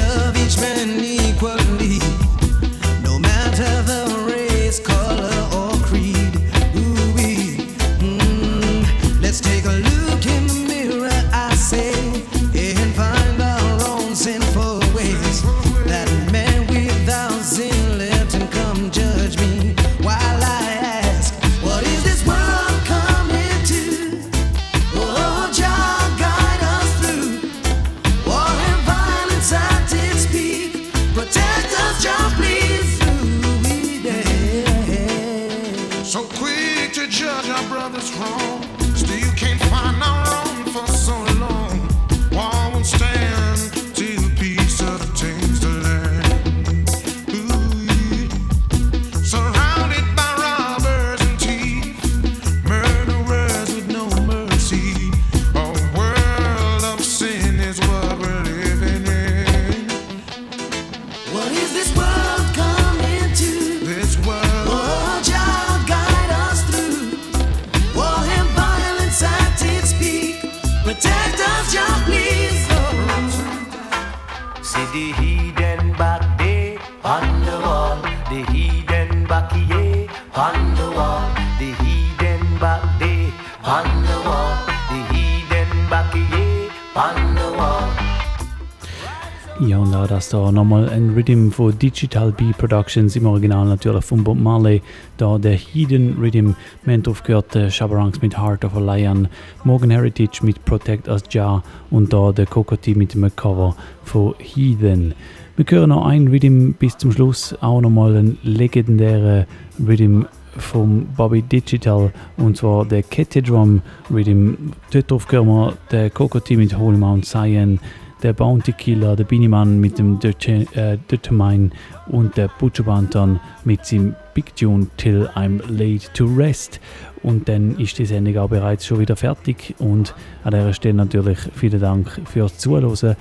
da nochmal ein Rhythm von Digital B Productions, im Original natürlich von Bob Marley. Da der Hidden Rhythm, wir haben drauf gehört, äh, Shabarangs mit Heart of a Lion, Morgan Heritage mit Protect Us Jar und da der Kokoti mit dem Cover von Heathen. Wir hören noch ein Rhythm bis zum Schluss, auch nochmal ein legendärer Rhythm vom Bobby Digital und zwar der Kette Drum Rhythm. Dort drauf hören wir der Kokoti mit Holy Mount Zion, der Bounty Killer, der Biniman mit dem äh, Determine und der Butcher Banton mit seinem Big Tune Till I'm Laid to Rest. Und dann ist die Sendung auch bereits schon wieder fertig und an dieser Stelle natürlich vielen Dank fürs Zuhören.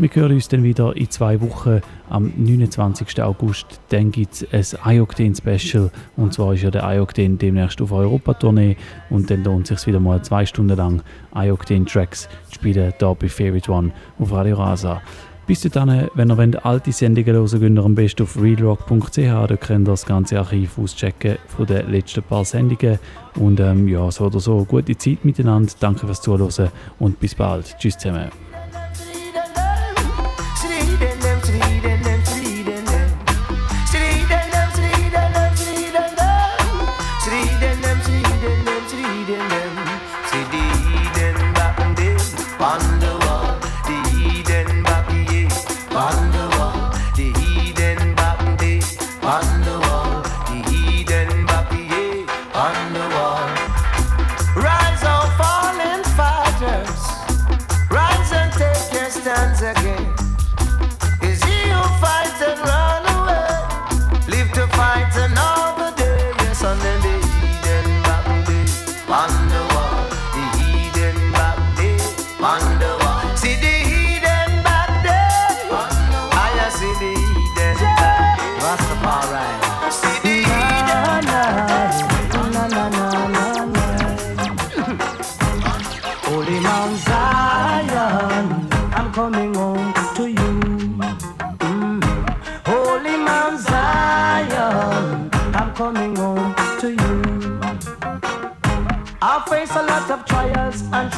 Wir hören uns dann wieder in zwei Wochen am 29. August. Dann gibt es ein iOctane-Special. Und zwar ist ja der iOctane demnächst auf Europatournee. Und dann lohnt es sich wieder mal zwei Stunden lang iOctane-Tracks zu spielen, hier bei Favorite One auf Radio Rasa. Bis dahin, wenn ihr wollt, alte Sendungen hören ihr am besten auf realrock.ch. Da könnt ihr das ganze Archiv auschecken von den letzten paar Sendungen. Und ähm, ja, so oder so, gute Zeit miteinander. Danke fürs Zuhören und bis bald. Tschüss zusammen.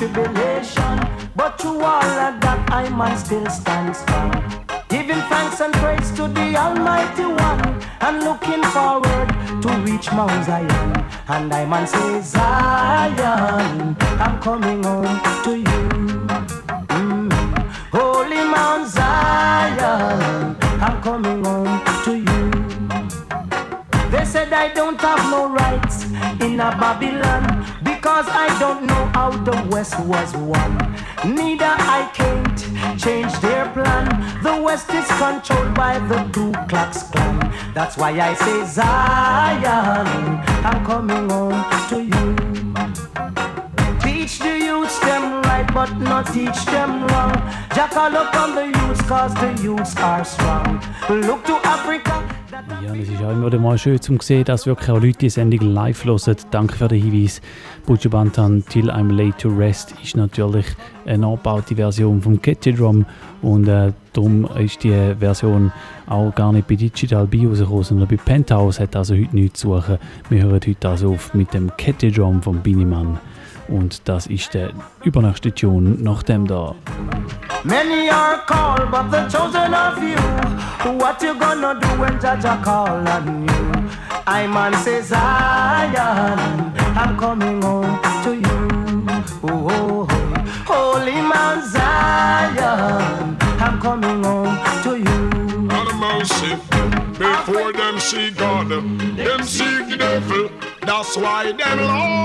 tribulation. But to all of that, I man still stand strong. Giving thanks and praise to the Almighty One, and looking forward to reach Mount Zion. And I man say, Zion, I'm coming home to you. Mm. Holy Mount Zion, I'm coming home to you. They said I don't have no rights in a Babylon because I don't know how the West was won. Neither I can't change their plan. The West is controlled by the Ku Klux Klan. That's why I say Zion, I'm coming home to you. Teach the youths them right, but not teach them wrong. Jackal look on the youths, cause the youths are strong. Look to Africa. Ja, es ist auch immer wieder mal schön zu sehen, dass wirklich auch Leute die Sendung live hören. Danke für den Hinweis. Buju Bantan Till I'm Late to Rest ist natürlich eine angebaute Version vom Catchy Drum und äh, darum ist die Version auch gar nicht bei Digital B rausgekommen, sondern bei Penthouse hat also heute nichts zu suchen. Wir hören heute also auf mit dem Catchy Drum von Biniman und das ist der übernächste Tune nach dem da. Many are called, but the chosen of you. What you gonna do when Jaja call on you? I man says Zion, I'm coming home to you. Oh, oh, oh. Holy Mount Zion, I'm coming home to you. Out of mercy, before them see God, them see the devil. That's why them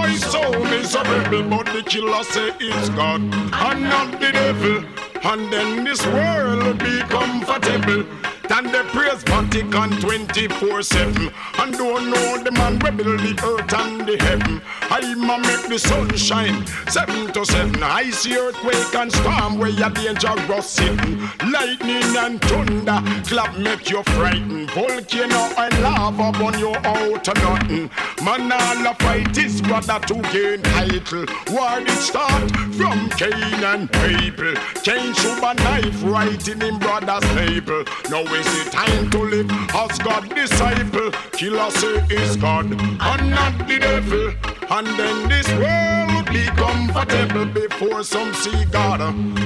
is so miserable. But the killer say it's God and not the devil. And then this world will be comfortable. Than the praise Vatican 24 7. And don't know the man we build the earth and the heaven. I'ma make the sun shine 7 to 7. I see earthquake and storm where you're dangerous sitting. Lightning and thunder clap make you frightened. Volcano and lava burn you out to nothing. Man, all a fight is brother to gain title. War did start from Cain and Abel. Cain shoot a knife right in him brother's navel. Now is time to live as God disciple? Killer say is God and not the devil. And then this world be comfortable before some see God.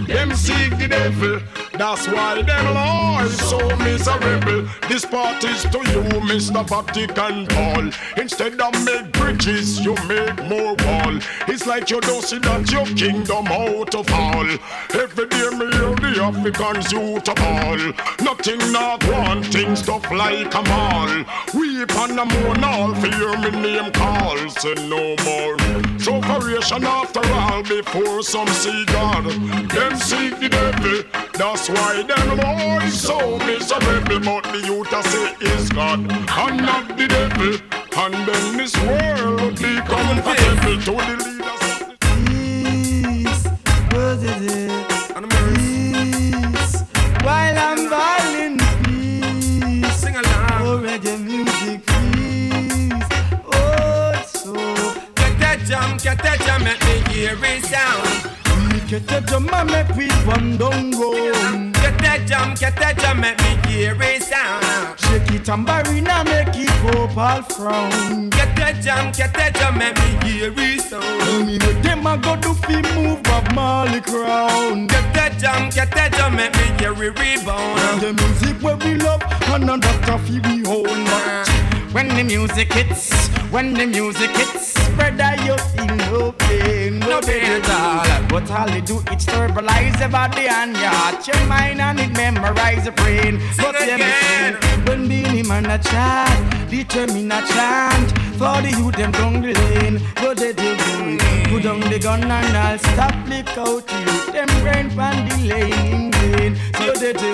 Them seek the devil. That's why them law is so miserable. This part is to you, Mr. Vatican Paul. Instead of make bridges, you make more wall. It's like you don't see that your kingdom out of all. Every day me hear the Africans you to ball. Nothing not one thing stuff like a mall. Weep on the moon all fear me name calls and no more. Sufferation after all before some see God. Them seek the devil. That's why them law is so miserable. But the youth I say is God and not the devil. And then this world will be comfortable to the leaders. Peace, what is it? Peace, while I'm violin, peace. Sing along. Oh, reggae music, jam, get that jam, make me hear it sound. Get the drum and make we run down road. Get that jam, get that jam, make me hear it sound. Shake it tambourine make it go all frown. Get that jam, get that jam, make me hear it sound. me what them a go do fi move Bob Marley crown. Get that jam, get that jam, make me hear it rebound. The music where we love and another coffee we own. When the music hits, when the music hits, brother you feel no pain, no pain at all. But all. You do is stabilize your body and your your mind and it memorize your brain. But let me sing, when Beenie Man a chant, determine a chant. For the youth them down the lane. Go they do put down the gun and I'll stop lick out the youth them brain from the lane They do.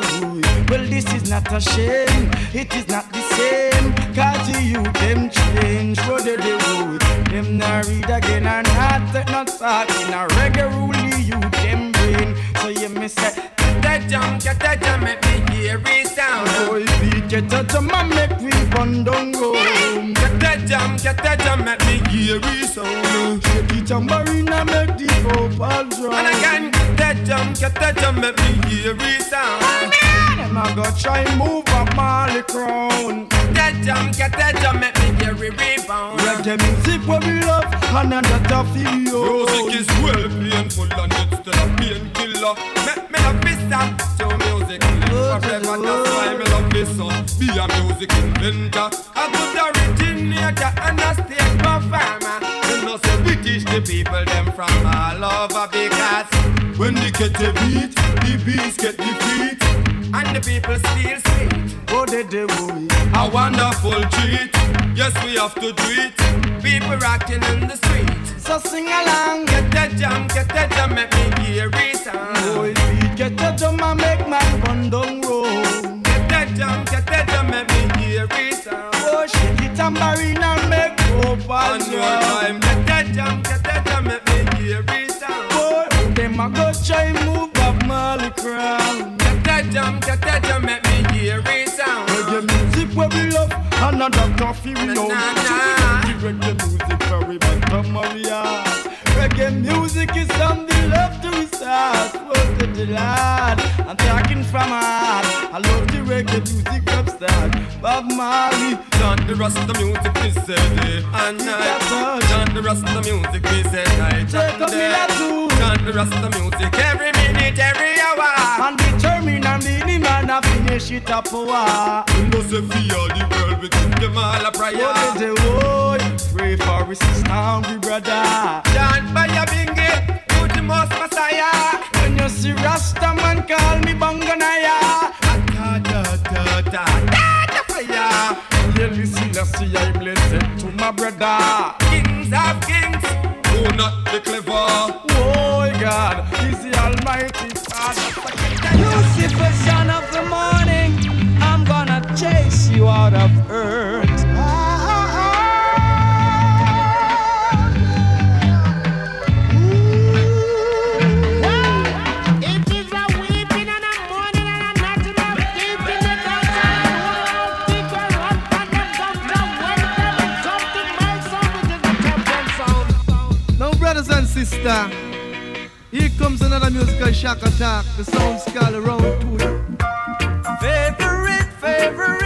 Well, this is not a shame, it is not the same. Cause youth them change, what they good. Them not read again and not take no thought in a reggae rule the them brain. So you me say, Get that jam, get that jam, make me hear it sound. boy, we get a jam and make we run down home. Get that jam, get that jam, make me hear it sound. Shake it tambourine and make the vocal drum. And again, get that jam, get that jam, make me hear it sound. Them a go try move up Marley crown. Get that jam, get that jam, make me hear it rebound. Reggae music where we love and another feel Music is well painful and it's still a painkiller. Make me song, so music forever. That's why me love this song. Be a music inventor, a good originator and a stage performer. You know, say we teach the people them from all over because When they get the beat, the beats get the feet. And the people feel sweet. Oh, they do A wonderful treat. Yes, we have to do it. People rocking in the street. So sing along. Get that jam, get that jam, make me hear it. Boy, beat, oh, get that jam and make man run down road. Get that jam, get that jam, make me hear it. Oh, shake it tambourine and make hope On and your time, get that jam, get that jam, make me hear it. Boy, oh, them a go try move up Marley crown. Jam, get that jam, make me hear it. Reggae music where we love, another coffee we own. Reggae music very much Maria. Reggae music is something love to recite. What's the delight? I'm talking from heart. I love the reggae music from start. Bob Marley. Chant the rest of the music, we say day and night. Chant the rest of the music, we say night Take and up me day. that too. Chant the rest of the music every minute, every hour. And determined and the man a finish it up for war. We know say all the world, we give them all a prayer. What they would pray for his sister hungry brother. Chant by your bingy, to the most messiah. When you see Rasta man call me Banganaya. Da da da da da da fire. Yeah, you see, let's see, I bless it to my brother. Kings of kings, do not be clever. Oh God, He's the Almighty Father. Lucifer, son of the morning, I'm gonna chase you out of earth. Sisters, here comes another musical shock attack. The sound skull around it. Favorite, favorite.